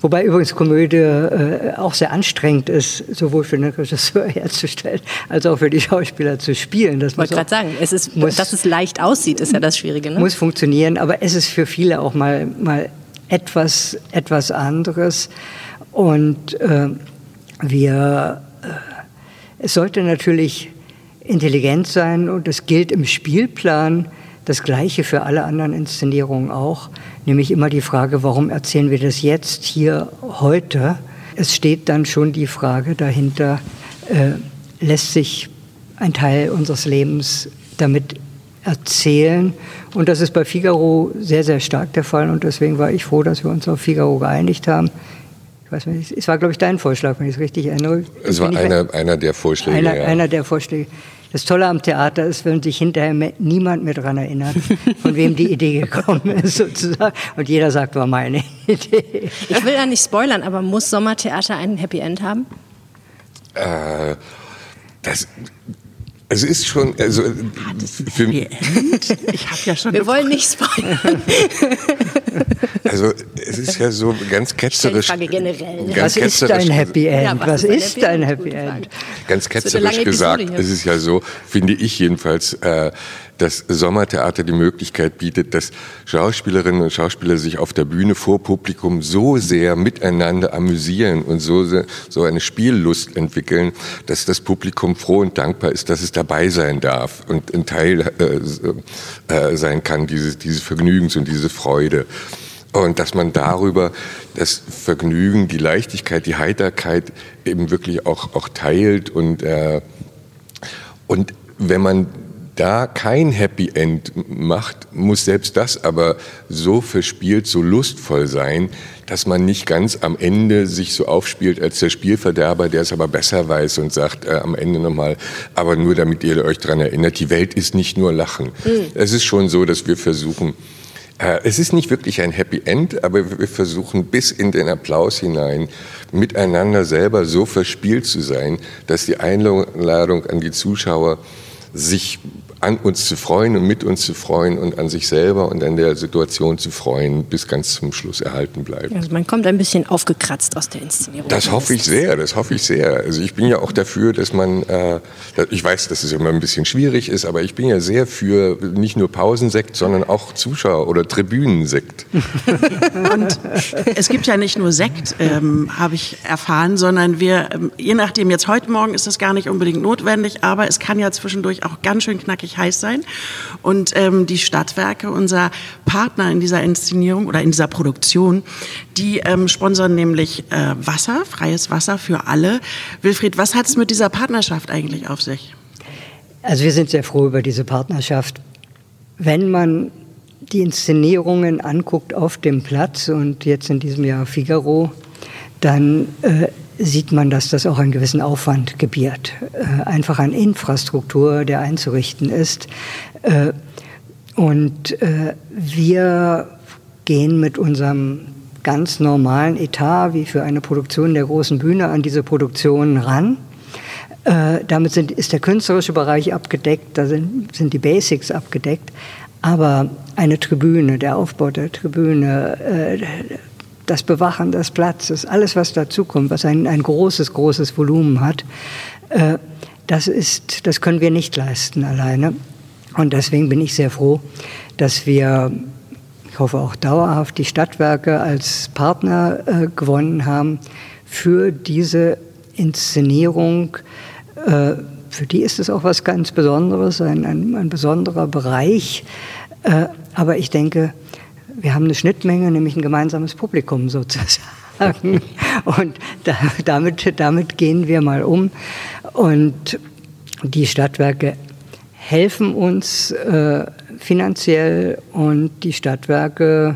Wobei übrigens Komödie äh, auch sehr anstrengend ist, sowohl für den Regisseur *laughs* herzustellen, als auch für die Schauspieler zu spielen. Das Ich wollte gerade sagen, es ist, muss- dass es leicht aussieht, ist ja das Schwierige. Ne? muss funktionieren, aber es ist für viele auch mal, mal etwas, etwas anderes. Und äh, wir, äh, es sollte natürlich intelligent sein und es gilt im Spielplan das Gleiche für alle anderen Inszenierungen auch, nämlich immer die Frage, warum erzählen wir das jetzt, hier, heute? Es steht dann schon die Frage dahinter, äh, lässt sich ein Teil unseres Lebens damit erzählen. Und das ist bei Figaro sehr, sehr stark der Fall. Und deswegen war ich froh, dass wir uns auf Figaro geeinigt haben. Ich weiß nicht, es war, glaube ich, dein Vorschlag, wenn ich es richtig erinnere. Es war einer, einer der Vorschläge. einer, ja. einer der Vorschläge. Das Tolle am Theater ist, wenn sich hinterher niemand mehr daran erinnert, von wem die Idee gekommen *laughs* ist, sozusagen. Und jeder sagt, war meine Idee. Ich will da nicht spoilern, aber muss Sommertheater ein Happy End haben? Äh, das, es ist schon, also für, Ich habe ja schon Wir wollen nicht spoilern. also es ist ja so ganz ketzerisch. Frage generell. Ganz Was ist ketzerisch ein Happy End? Ja, was, ist ein Happy Gute Frage. End? Ganz ketzerisch gesagt, hier. es ist ja so, finde ich jedenfalls, äh, das Sommertheater die Möglichkeit bietet, dass Schauspielerinnen und Schauspieler sich auf der Bühne vor Publikum so sehr miteinander amüsieren und so, so eine Spiellust entwickeln, dass das Publikum froh und dankbar ist, dass es dabei sein darf und ein Teil äh, äh, sein kann dieses, dieses Vergnügens und diese Freude. Und dass man darüber das Vergnügen, die Leichtigkeit, die Heiterkeit eben wirklich auch, auch teilt. Und, äh, und wenn man da kein Happy End macht, muss selbst das aber so verspielt, so lustvoll sein, dass man nicht ganz am Ende sich so aufspielt als der Spielverderber, der es aber besser weiß und sagt äh, am Ende nochmal, aber nur damit ihr euch daran erinnert, die Welt ist nicht nur Lachen. Mhm. Es ist schon so, dass wir versuchen, es ist nicht wirklich ein Happy End, aber wir versuchen bis in den Applaus hinein miteinander selber so verspielt zu sein, dass die Einladung an die Zuschauer sich an uns zu freuen und mit uns zu freuen und an sich selber und an der Situation zu freuen, bis ganz zum Schluss erhalten bleibt. Also man kommt ein bisschen aufgekratzt aus der Inszenierung. Das hoffe ich sehr, das hoffe ich sehr. Also ich bin ja auch dafür, dass man, äh, ich weiß, dass es immer ein bisschen schwierig ist, aber ich bin ja sehr für nicht nur Pausensekt, sondern auch Zuschauer- oder Tribünensekt. *laughs* und es gibt ja nicht nur Sekt, ähm, habe ich erfahren, sondern wir, ähm, je nachdem, jetzt heute Morgen ist das gar nicht unbedingt notwendig, aber es kann ja zwischendurch auch ganz schön knackig richtig heiß sein. Und ähm, die Stadtwerke, unser Partner in dieser Inszenierung oder in dieser Produktion, die ähm, sponsern nämlich äh, Wasser, freies Wasser für alle. Wilfried, was hat es mit dieser Partnerschaft eigentlich auf sich? Also wir sind sehr froh über diese Partnerschaft. Wenn man die Inszenierungen anguckt auf dem Platz und jetzt in diesem Jahr Figaro, dann äh, sieht man, dass das auch einen gewissen Aufwand gebiert. Äh, einfach an Infrastruktur, der einzurichten ist. Äh, und äh, wir gehen mit unserem ganz normalen Etat, wie für eine Produktion der großen Bühne, an diese Produktion ran. Damit sind, ist der künstlerische Bereich abgedeckt, da sind, sind die Basics abgedeckt. Aber eine Tribüne, der Aufbau der Tribüne, das Bewachen des Platzes, alles, was dazukommt, was ein, ein großes, großes Volumen hat, äh, das, ist, das können wir nicht leisten alleine. Und deswegen bin ich sehr froh, dass wir, ich hoffe auch dauerhaft, die Stadtwerke als Partner äh, gewonnen haben für diese Inszenierung. Äh, für die ist es auch was ganz Besonderes, ein, ein, ein besonderer Bereich. Äh, aber ich denke, wir haben eine Schnittmenge, nämlich ein gemeinsames Publikum sozusagen. *laughs* Und da, damit, damit gehen wir mal um. Und die Stadtwerke helfen uns äh, finanziell und die Stadtwerke,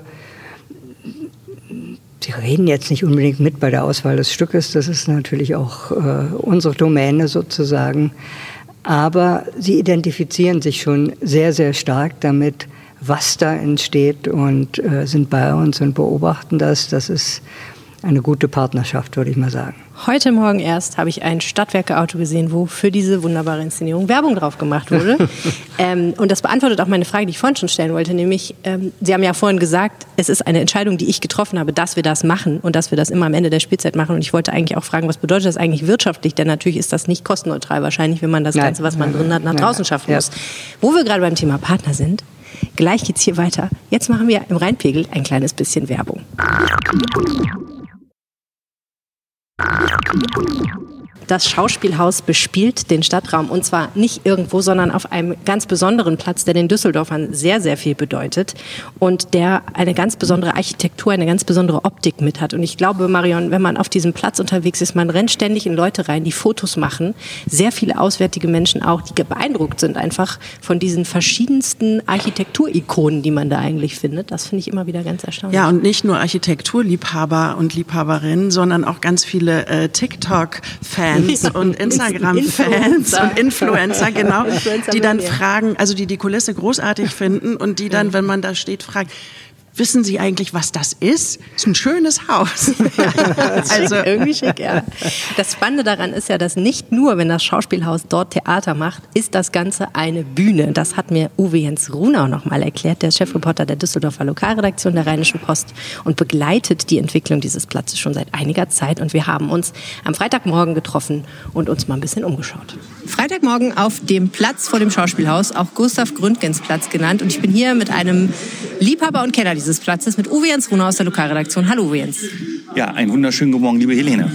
sie reden jetzt nicht unbedingt mit bei der Auswahl des Stückes, das ist natürlich auch äh, unsere Domäne sozusagen, aber sie identifizieren sich schon sehr, sehr stark damit, was da entsteht und äh, sind bei uns und beobachten das. Das ist eine gute Partnerschaft, würde ich mal sagen. Heute Morgen erst habe ich ein Stadtwerke-Auto gesehen, wo für diese wunderbare Inszenierung Werbung drauf gemacht wurde. *laughs* ähm, und das beantwortet auch meine Frage, die ich vorhin schon stellen wollte, nämlich, ähm, Sie haben ja vorhin gesagt, es ist eine Entscheidung, die ich getroffen habe, dass wir das machen und dass wir das immer am Ende der Spielzeit machen. Und ich wollte eigentlich auch fragen, was bedeutet das eigentlich wirtschaftlich? Denn natürlich ist das nicht kostenneutral wahrscheinlich, wenn man das. Ganze, was man drin hat, nach draußen schaffen muss. Wo wir gerade beim Thema Partner sind, Gleich geht's hier weiter. Jetzt machen wir im Rheinpegel ein kleines bisschen Werbung. Das Schauspielhaus bespielt den Stadtraum und zwar nicht irgendwo, sondern auf einem ganz besonderen Platz, der den Düsseldorfern sehr, sehr viel bedeutet und der eine ganz besondere Architektur, eine ganz besondere Optik mit hat. Und ich glaube, Marion, wenn man auf diesem Platz unterwegs ist, man rennt ständig in Leute rein, die Fotos machen, sehr viele auswärtige Menschen auch, die beeindruckt sind einfach von diesen verschiedensten Architekturikonen, die man da eigentlich findet. Das finde ich immer wieder ganz erstaunlich. Ja, und nicht nur Architekturliebhaber und Liebhaberinnen, sondern auch ganz viele äh, TikTok-Fans Fans und Instagram-Fans und *laughs* Influencer, genau, Influencer die dann fragen, also die die Kulisse großartig finden und die dann, wenn man da steht, fragen, Wissen Sie eigentlich, was das ist? Ist ein schönes Haus. *laughs* *laughs* also irgendwie schick, ja. Das Spannende daran ist ja, dass nicht nur, wenn das Schauspielhaus dort Theater macht, ist das Ganze eine Bühne. Das hat mir Uwe Jens Runau noch mal erklärt, der ist Chefreporter der Düsseldorfer Lokalredaktion der Rheinischen Post und begleitet die Entwicklung dieses Platzes schon seit einiger Zeit. Und wir haben uns am Freitagmorgen getroffen und uns mal ein bisschen umgeschaut. Freitagmorgen auf dem Platz vor dem Schauspielhaus, auch Gustav Gründgens Platz genannt. Und ich bin hier mit einem Liebhaber und Kenner dieses Platzes, mit Uwe Jens Runau aus der Lokalredaktion. Hallo Uwe Jens. Ja, einen wunderschönen guten Morgen, liebe Helene.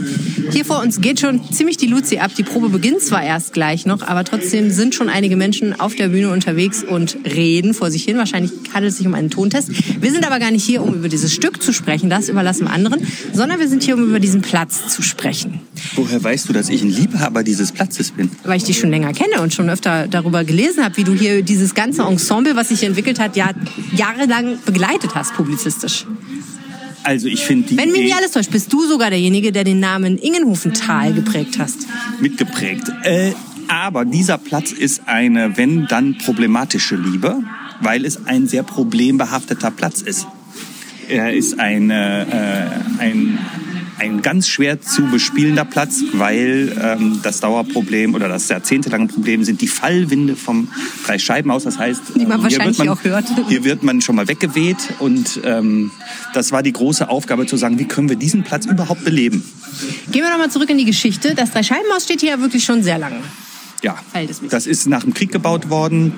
Hier vor uns geht schon ziemlich die Luzi ab. Die Probe beginnt zwar erst gleich noch, aber trotzdem sind schon einige Menschen auf der Bühne unterwegs und reden vor sich hin. Wahrscheinlich handelt es sich um einen Tontest. Wir sind aber gar nicht hier, um über dieses Stück zu sprechen, das überlassen wir anderen, sondern wir sind hier, um über diesen Platz zu sprechen. Woher weißt du, dass ich ein Liebhaber dieses Platzes bin? Weil ich dich schon länger kenne und schon öfter darüber gelesen habe, wie du hier dieses ganze Ensemble, was sich entwickelt hat, ja, jahrelang begleitet hast, publizistisch. Also ich finde die Wenn mich nicht alles täuscht, bist du sogar derjenige, der den Namen Ingenhofental geprägt hast. mitgeprägt. Äh, aber dieser Platz ist eine, wenn dann problematische Liebe, weil es ein sehr problembehafteter Platz ist. Er ist eine, äh, ein, ein ganz schwer zu bespielender Platz, weil ähm, das Dauerproblem oder das jahrzehntelange Problem sind die Fallwinde vom Dreischeibenhaus. Das heißt, Die man ähm, hier wahrscheinlich wird man, auch hört. Hier wird man schon mal weggeweht und ähm, das war die große Aufgabe zu sagen, wie können wir diesen Platz überhaupt beleben? Gehen wir nochmal zurück in die Geschichte. Das Dreischeibenhaus steht hier ja wirklich schon sehr lange. Ja, das ist nach dem Krieg gebaut worden.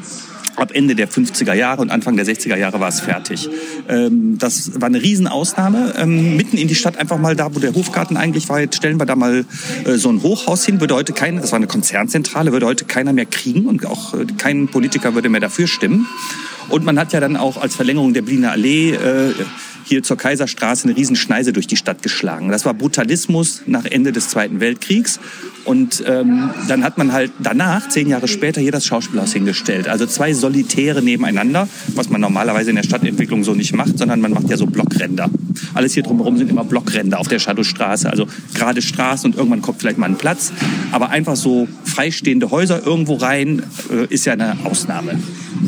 Ab Ende der 50er Jahre und Anfang der 60er Jahre war es fertig. Ähm, das war eine Riesenausnahme. Ähm, mitten in die Stadt, einfach mal da, wo der Hofgarten eigentlich war, jetzt stellen wir da mal äh, so ein Hochhaus hin. Würde heute keiner, das war eine Konzernzentrale, würde heute keiner mehr kriegen und auch äh, kein Politiker würde mehr dafür stimmen. Und man hat ja dann auch als Verlängerung der Berliner Allee äh, hier zur Kaiserstraße eine Riesenschneise durch die Stadt geschlagen. Das war Brutalismus nach Ende des Zweiten Weltkriegs. Und ähm, dann hat man halt danach, zehn Jahre später, hier das Schauspielhaus hingestellt. Also zwei Solitäre nebeneinander, was man normalerweise in der Stadtentwicklung so nicht macht, sondern man macht ja so Blockränder. Alles hier drumherum sind immer Blockränder auf der Shadowstraße. Also gerade Straßen und irgendwann kommt vielleicht mal ein Platz. Aber einfach so freistehende Häuser irgendwo rein äh, ist ja eine Ausnahme.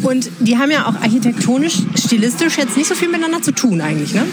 Und die haben ja auch architektonisch, stilistisch jetzt nicht so viel miteinander zu tun eigentlich, ne?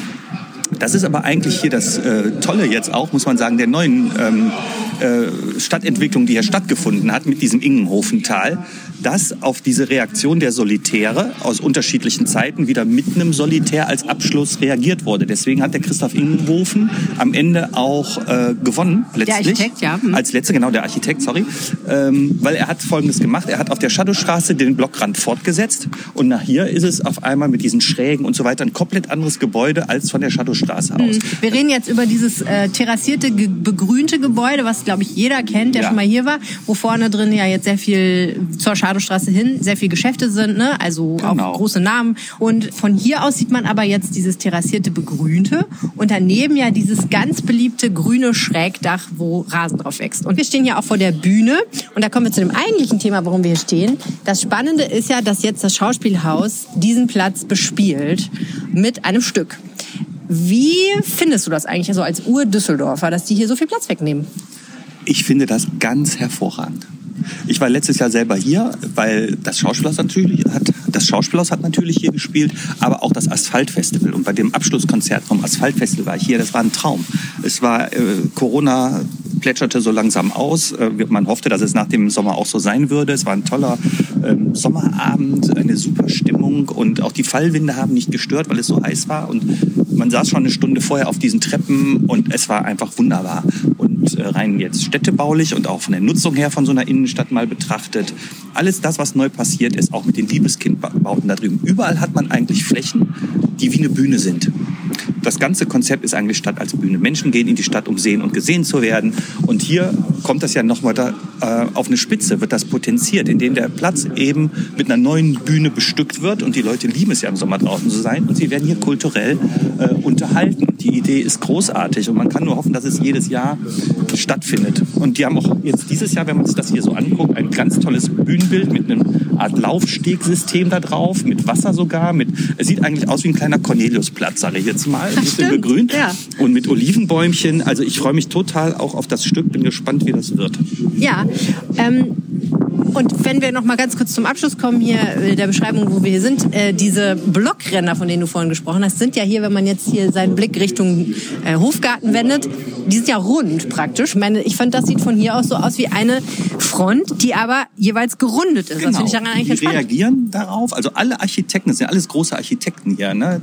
Das ist aber eigentlich hier das äh, Tolle jetzt auch, muss man sagen, der neuen ähm, äh, Stadtentwicklung, die hier stattgefunden hat mit diesem Ingenhofental, dass auf diese Reaktion der Solitäre aus unterschiedlichen Zeiten wieder mit einem Solitär als Abschluss reagiert wurde. Deswegen hat der Christoph Ingenhofen am Ende auch äh, gewonnen, letztlich. Architekt, ja. Hm. Als letzter, genau, der Architekt, sorry. Ähm, weil er hat Folgendes gemacht. Er hat auf der Shadowstraße den Blockrand fortgesetzt und nach hier ist es auf einmal mit diesen Schrägen und so weiter ein komplett anderes Gebäude als von der Shadowstraße aus. Hm. Wir reden jetzt über dieses äh, terrassierte, ge begrünte Gebäude, was, glaube ich, jeder kennt, der Ja. schon mal hier war, wo vorne drin ja jetzt sehr viel zur Schadowstraße hin, sehr viel Geschäfte sind, ne? also Genau. auch große Namen. Und von hier aus sieht man aber jetzt dieses terrassierte, begrünte und daneben ja dieses ganz beliebte grüne Schrägdach, wo Rasen drauf wächst. Und wir stehen hier auch vor der Bühne und da kommen wir zu dem eigentlichen Thema, warum wir hier stehen. Das Spannende ist ja, dass jetzt das Schauspielhaus diesen Platz bespielt mit einem Stück. Wie findest du das eigentlich so als Ur-Düsseldorfer, dass die hier so viel Platz wegnehmen? Ich finde das ganz hervorragend. Ich war letztes Jahr selber hier, weil das Schauspielhaus natürlich hat, das Schauspielhaus hat natürlich hier gespielt, aber auch das Asphaltfestival. Und bei dem Abschlusskonzert vom Asphaltfestival war ich hier. Das war ein Traum. Es war äh, Corona plätscherte so langsam aus. Äh, man hoffte, dass es nach dem Sommer auch so sein würde. Es war ein toller ähm, Sommerabend, eine super Stimmung und auch die Fallwinde haben nicht gestört, weil es so heiß war. Und man saß schon eine Stunde vorher auf diesen Treppen und es war einfach wunderbar. Und äh, rein jetzt städtebaulich und auch von der Nutzung her von so einer Innenstadt mal betrachtet, alles das, was neu passiert ist, auch mit den Liebeskindbauten da drüben. Überall hat man eigentlich Flächen, die wie eine Bühne sind. Das ganze Konzept ist eigentlich Stadt als Bühne. Menschen gehen in die Stadt, um sehen und gesehen zu werden. Und hier kommt das ja nochmal da, äh, auf eine Spitze, wird das potenziert, indem der Platz eben mit einer neuen Bühne bestückt wird. Und die Leute lieben es ja im Sommer draußen zu sein. Und sie werden hier kulturell äh, unterhalten. Die Idee ist großartig und man kann nur hoffen, dass es jedes Jahr stattfindet. Und die haben auch jetzt dieses Jahr, wenn man sich das hier so anguckt, ein ganz tolles Bühnenbild mit einem Art Laufstegsystem da drauf, mit Wasser sogar. Mit, es sieht eigentlich aus wie ein kleiner Corneliusplatz, sage ich jetzt mal. *laughs* Ein bisschen Stimmt, begrünt. ja. Und mit Olivenbäumchen. Also ich freue mich total auch auf das Stück, bin gespannt, wie das wird. Ja, ähm, Und wenn wir noch mal ganz kurz zum Abschluss kommen hier der Beschreibung, wo wir hier sind, äh, diese Blockränder, von denen du vorhin gesprochen hast, sind ja hier, wenn man jetzt hier seinen Blick Richtung äh, Hofgarten wendet, die sind ja rund praktisch. Ich meine, ich fand, das sieht von hier aus so aus wie eine Front, die aber jeweils gerundet ist. Das finde ich daran eigentlich Genau. die entspannt. reagieren darauf. Also alle Architekten, das sind ja alles große Architekten hier, ne?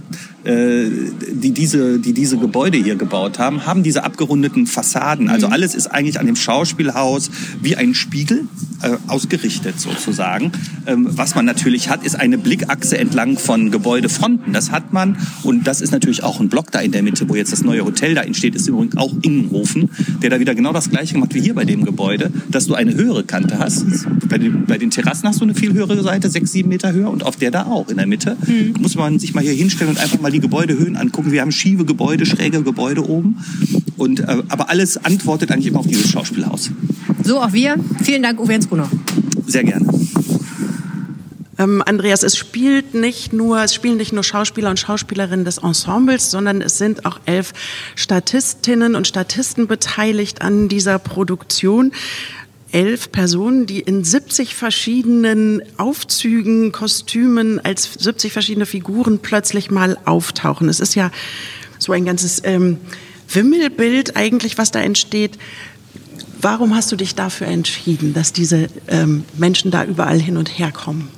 Äh, die, diese, die diese Gebäude hier gebaut haben, haben diese abgerundeten Fassaden. Also alles ist eigentlich an dem Schauspielhaus wie ein Spiegel äh, ausgerichtet sozusagen. Ähm, was man natürlich hat, ist eine Blickachse entlang von Gebäudefronten. Das hat man und das ist natürlich auch ein Block da in der Mitte, wo jetzt das neue Hotel da entsteht, ist übrigens auch Ingenhofen, der da wieder genau das gleiche gemacht wie hier bei dem Gebäude, dass du eine höhere Kante hast. Bei den, bei den Terrassen hast du eine viel höhere Seite, sechs, sieben Meter höher und auf der da auch in der Mitte. Muss man sich mal hier hinstellen und einfach mal die Gebäudehöhen angucken. Wir haben schiefe Gebäude, schräge Gebäude oben. Und, äh, aber alles antwortet eigentlich immer auf dieses Schauspielhaus. So, auch wir. Vielen Dank, Uwe Jens Gruner. Sehr gerne. Ähm, Andreas, es spielt nicht nur, es spielen nicht nur Schauspieler und Schauspielerinnen des Ensembles, sondern es sind auch elf Statistinnen und Statisten beteiligt an dieser Produktion. Elf Personen, die in 70 verschiedenen Aufzügen, Kostümen, als 70 verschiedene Figuren plötzlich mal auftauchen. Es ist ja so ein ganzes ähm, Wimmelbild eigentlich, was da entsteht. Warum hast du dich dafür entschieden, dass diese ähm, Menschen da überall hin und her kommen?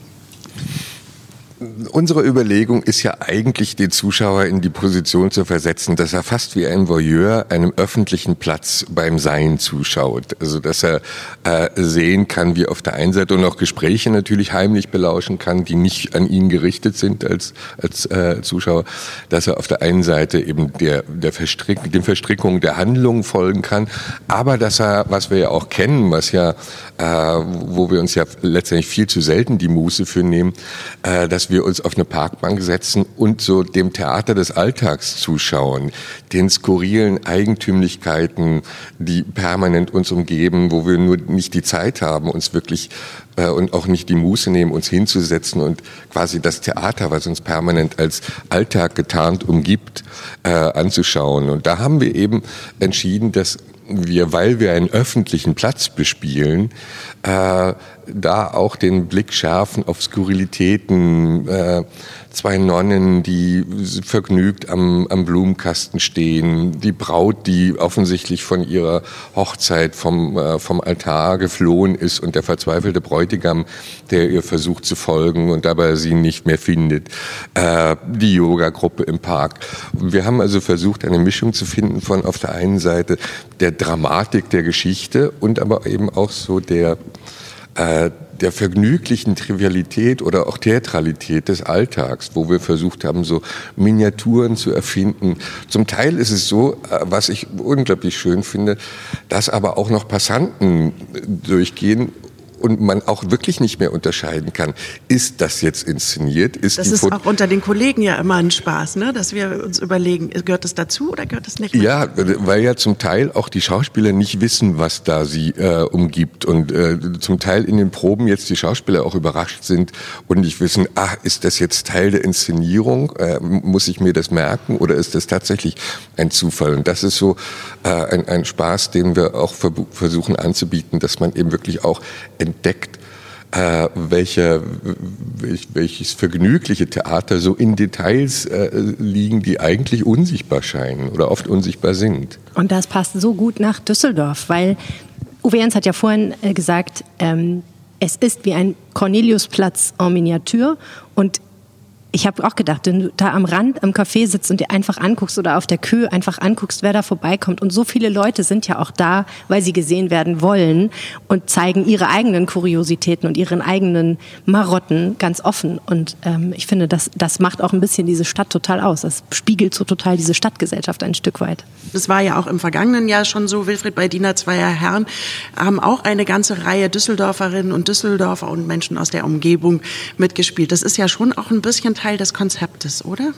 Unsere Überlegung ist ja eigentlich, den Zuschauer in die Position zu versetzen, dass er fast wie ein Voyeur einem öffentlichen Platz beim Sein zuschaut. Also, dass er äh, sehen kann, wie auf der einen Seite und auch Gespräche natürlich heimlich belauschen kann, die nicht an ihn gerichtet sind als, als äh, Zuschauer, dass er auf der einen Seite eben der, der Verstrick, den Verstrickungen der Handlungen folgen kann, aber dass er, was wir ja auch kennen, was ja, äh, wo wir uns ja letztendlich viel zu selten die Muße für nehmen, äh, wir uns auf eine Parkbank setzen und so dem Theater des Alltags zuschauen, den skurrilen Eigentümlichkeiten, die permanent uns umgeben, wo wir nur nicht die Zeit haben, uns wirklich äh, und auch nicht die Muße nehmen, uns hinzusetzen und quasi das Theater, was uns permanent als Alltag getarnt umgibt, äh, anzuschauen. Und da haben wir eben entschieden, dass wir, weil wir einen öffentlichen Platz bespielen, äh, da auch den Blick schärfen auf Skurrilitäten. Zwei Nonnen, die vergnügt am, am Blumenkasten stehen, die Braut, die offensichtlich von ihrer Hochzeit vom, äh, vom Altar geflohen ist und der verzweifelte Bräutigam, der ihr versucht zu folgen und dabei sie nicht mehr findet, äh, die Yoga-Gruppe im Park. Wir haben also versucht, eine Mischung zu finden von auf der einen Seite der Dramatik der Geschichte und aber eben auch so der äh, der vergnüglichen Trivialität oder auch Theatralität des Alltags, wo wir versucht haben, so Miniaturen zu erfinden. Zum Teil ist es so, äh, was ich unglaublich schön finde, dass aber auch noch Passanten durchgehen und man auch wirklich nicht mehr unterscheiden kann, ist das jetzt inszeniert? Ist Das ist Fot- auch unter den Kollegen ja immer ein Spaß, ne? dass wir uns überlegen, gehört das dazu oder gehört das nicht? Ja, weil ja zum Teil auch die Schauspieler nicht wissen, was da sie äh, umgibt und äh, zum Teil in den Proben jetzt die Schauspieler auch überrascht sind und nicht wissen, ah, ist das jetzt Teil der Inszenierung? Äh, muss ich mir das merken oder ist das tatsächlich ein Zufall? Und das ist so äh, ein, ein Spaß, den wir auch versuchen anzubieten, dass man eben wirklich auch entdeckt, äh, welche, welch, welches vergnügliche Theater so in Details äh, liegen, die eigentlich unsichtbar scheinen oder oft unsichtbar sind. Und das passt so gut nach Düsseldorf, weil Uwe Jens hat ja vorhin äh, gesagt, ähm, es ist wie ein Corneliusplatz en Miniatur und ich habe auch gedacht, wenn du da am Rand am Café sitzt und dir einfach anguckst oder auf der Kö einfach anguckst, wer da vorbeikommt. Und so viele Leute sind ja auch da, weil sie gesehen werden wollen und zeigen ihre eigenen Kuriositäten und ihren eigenen Marotten ganz offen. Und ähm, ich finde, das, das macht auch ein bisschen diese Stadt total aus. Das spiegelt so total diese Stadtgesellschaft ein Stück weit. Das war ja auch im vergangenen Jahr schon so. Wilfried bei Diener Zweier Herren haben auch eine ganze Reihe Düsseldorferinnen und Düsseldorfer und Menschen aus der Umgebung mitgespielt. Das ist ja schon auch ein bisschen Teil des Konzeptes, oder?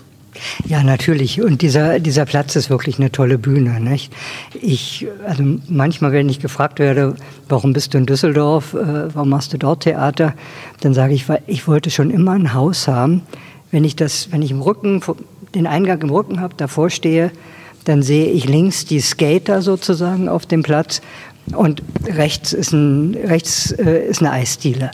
Ja, natürlich. Und dieser, dieser Platz ist wirklich eine tolle Bühne. Nicht? Ich, also manchmal, wenn ich gefragt werde, warum bist du in Düsseldorf, äh, warum machst du dort Theater, dann sage ich, weil ich wollte schon immer ein Haus haben. Wenn ich das, wenn ich im Rücken, den Eingang im Rücken habe, davor stehe, dann sehe ich links die Skater sozusagen auf dem Platz Und rechts ist, ein, rechts, äh, ist eine Eisdiele.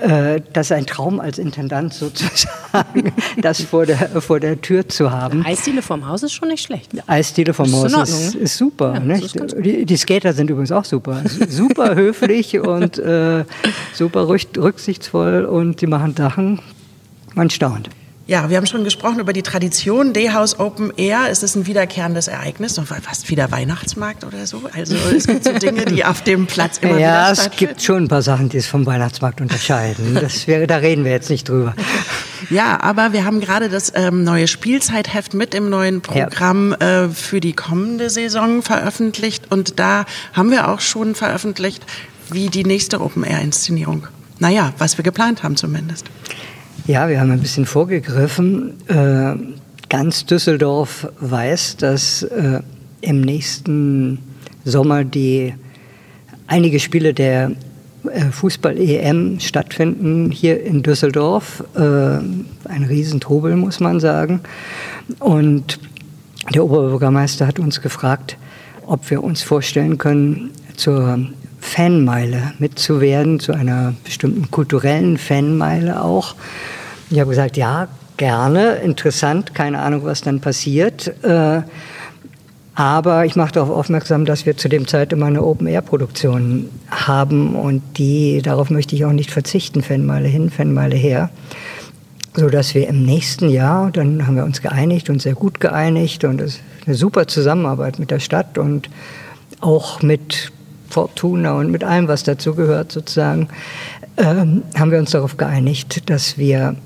Äh, das ist ein Traum als Intendant sozusagen, *laughs* das vor der, vor der Tür zu haben. Eisdiele vom Haus ist schon nicht schlecht. Eisdiele vom Haus ist, ne? ist super. Ja, nicht? die, die Skater sind übrigens auch super. Super höflich *laughs* und äh, super rück- rücksichtsvoll und die machen Sachen, man staunt. Ja, wir haben schon gesprochen über die Tradition. D-House Open Air. Es ist ein wiederkehrendes Ereignis. Und fast wie der Weihnachtsmarkt oder so. Also es gibt so Dinge, die auf dem Platz immer ja, wieder es stattfinden. gibt schon ein paar Sachen, die es vom Weihnachtsmarkt unterscheiden. Das wäre, da reden wir jetzt nicht drüber. *laughs* Ja, aber wir haben gerade das ähm, neue Spielzeitheft mit im neuen Programm äh, für die kommende Saison veröffentlicht. Und da haben wir auch schon veröffentlicht, wie die nächste Open Air Inszenierung. Naja, was wir geplant haben zumindest. Ja, wir haben ein bisschen vorgegriffen. Äh, ganz Düsseldorf weiß, dass äh, im nächsten Sommer die einige Spiele der äh, Fußball-EM stattfinden hier in Düsseldorf. Ein Riesentrubel, muss man sagen. Und der Oberbürgermeister hat uns gefragt, ob wir uns vorstellen können, zur Fanmeile mitzuwerden, zu einer bestimmten kulturellen Fanmeile auch. Ich habe gesagt, ja, gerne, interessant, keine Ahnung, was dann passiert. Äh, aber ich mache darauf aufmerksam, dass wir zu dem Zeit immer eine Open-Air-Produktion haben und die, darauf möchte ich auch nicht verzichten, Fanmeile hin, Fanmeile her. So dass wir im nächsten Jahr, dann haben wir uns geeinigt und sehr gut geeinigt und es ist eine super Zusammenarbeit mit der Stadt und auch mit Fortuna und mit allem, was dazu gehört sozusagen, ähm, haben wir uns darauf geeinigt, dass wir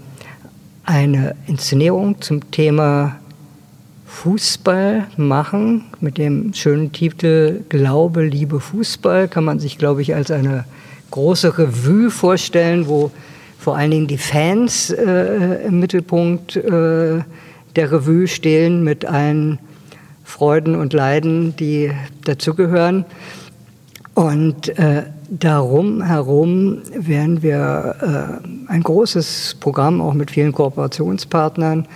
eine Inszenierung zum Thema Fußball machen mit dem schönen Titel Glaube, Liebe, Fußball. Kann man sich, glaube ich, als eine große Revue vorstellen, wo vor allen Dingen die Fans äh, im Mittelpunkt äh, der Revue stehen mit allen Freuden und Leiden, die dazugehören. Und äh, darum herum werden wir äh, ein großes Programm auch mit vielen Kooperationspartnern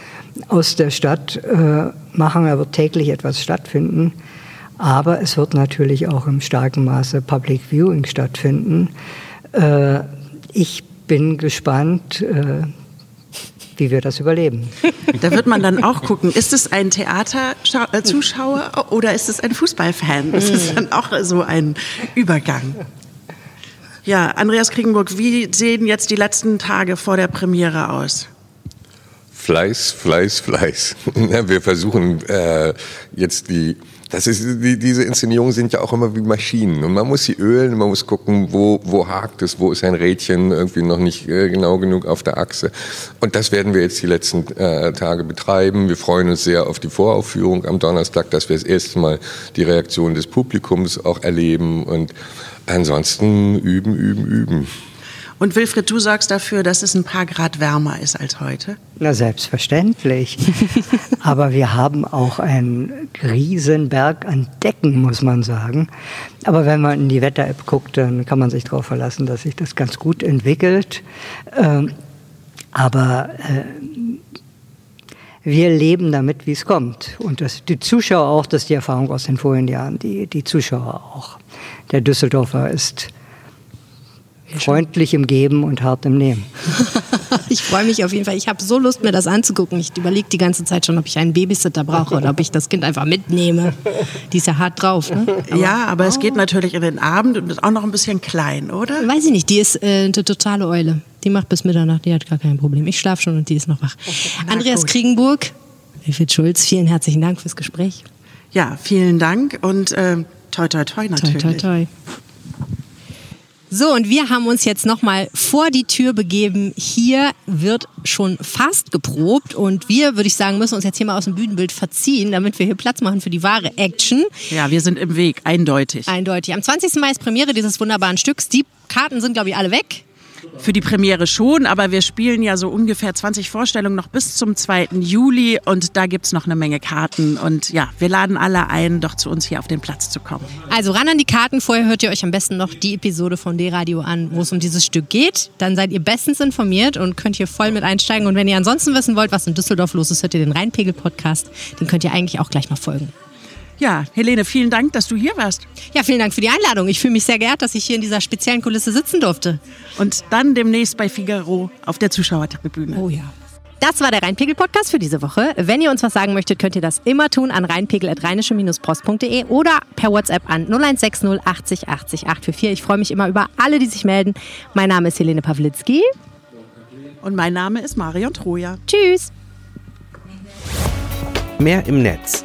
aus der Stadt äh, machen. Da wird täglich etwas stattfinden. Aber es wird natürlich auch im starken Maße Public Viewing stattfinden. Äh, ich bin gespannt, äh, wie wir das überleben. *laughs* Da wird man dann auch gucken, ist es ein Theaterzuschauer oder ist es ein Fußballfan? Das ist dann auch so ein Übergang. Ja, Andreas Kriegenburg, wie sehen jetzt die letzten Tage vor der Premiere aus? Fleiß, Fleiß, Fleiß. *laughs* Wir versuchen äh, jetzt die, das ist, die, diese Inszenierungen sind ja auch immer wie Maschinen und man muss sie ölen, man muss gucken, wo, wo hakt es, wo ist ein Rädchen irgendwie noch nicht äh, genau genug auf der Achse. Und das werden wir jetzt die letzten äh, Tage betreiben. Wir freuen uns sehr auf die Voraufführung am Donnerstag, dass wir das erste Mal die Reaktion des Publikums auch erleben und ansonsten üben, üben, üben. Und Wilfried, du sorgst dafür, dass es ein paar Grad wärmer ist als heute. Na, selbstverständlich. *laughs* Aber wir haben auch einen Riesenberg an Decken, muss man sagen. Aber wenn man in die Wetter-App guckt, dann kann man sich darauf verlassen, dass sich das ganz gut entwickelt. Ähm, aber äh, wir leben damit, wie es kommt. Und das, die Zuschauer auch, das ist die Erfahrung aus den vorigen Jahren, die, die Zuschauer auch. Der Düsseldorfer ist freundlich im Geben und hart im Nehmen. *laughs* *laughs* Ich freue mich auf jeden Fall. Ich habe so Lust, mir das anzugucken. Ich überlege die ganze Zeit schon, ob ich einen Babysitter brauche oder ob ich das Kind einfach mitnehme. Die ist ja hart drauf. Ne? ja, aber es geht natürlich in den Abend und ist auch noch ein bisschen klein, oder? Weiß ich nicht, die ist äh, eine totale Eule. Die macht bis Mitternacht, die hat gar kein Problem. Ich schlafe schon und die ist noch wach. *laughs* Andreas Kriegenburg, Wilfried Schulz, vielen herzlichen Dank fürs Gespräch. Ja, vielen Dank und äh, toi toi toi natürlich. Toi, toi, toi. So, und wir haben uns jetzt nochmal vor die Tür begeben. Hier wird schon fast geprobt und wir, würde ich sagen, müssen uns jetzt hier mal aus dem Bühnenbild verziehen, damit wir hier Platz machen für die wahre Action. Ja, wir sind im Weg, eindeutig. Eindeutig. Am 20. Mai ist Premiere dieses wunderbaren Stücks. Die Karten sind, glaube ich, alle weg. Für die Premiere schon, aber wir spielen ja so ungefähr 20 Vorstellungen noch bis zum 2. Juli und da gibt's noch eine Menge Karten. Und ja, wir laden alle ein, doch zu uns hier auf den Platz zu kommen. Also ran an die Karten. Vorher hört ihr euch am besten noch die Episode von D-Radio an, wo es um dieses Stück geht. Dann seid ihr bestens informiert und könnt hier voll mit einsteigen. Und wenn ihr ansonsten wissen wollt, was in Düsseldorf los ist, hört ihr den Rheinpegel-Podcast. Den könnt ihr eigentlich auch gleich mal folgen. Ja, Helene, vielen Dank, dass du hier warst. Ja, vielen Dank für die Einladung. Ich fühle mich sehr geehrt, dass ich hier in dieser speziellen Kulisse sitzen durfte. Und dann demnächst bei Figaro auf der Zuschauertribüne. Oh ja. Das war der Rheinpegel-Podcast für diese Woche. Wenn ihr uns was sagen möchtet, könnt ihr das immer tun an rheinpegel.rheinische-post.de oder per WhatsApp an 0160 80 80 844. Ich freue mich immer über alle, die sich melden. Mein Name ist Helene Pawlitzki. Und mein Name ist Marion Troja. Tschüss. Mehr im Netz.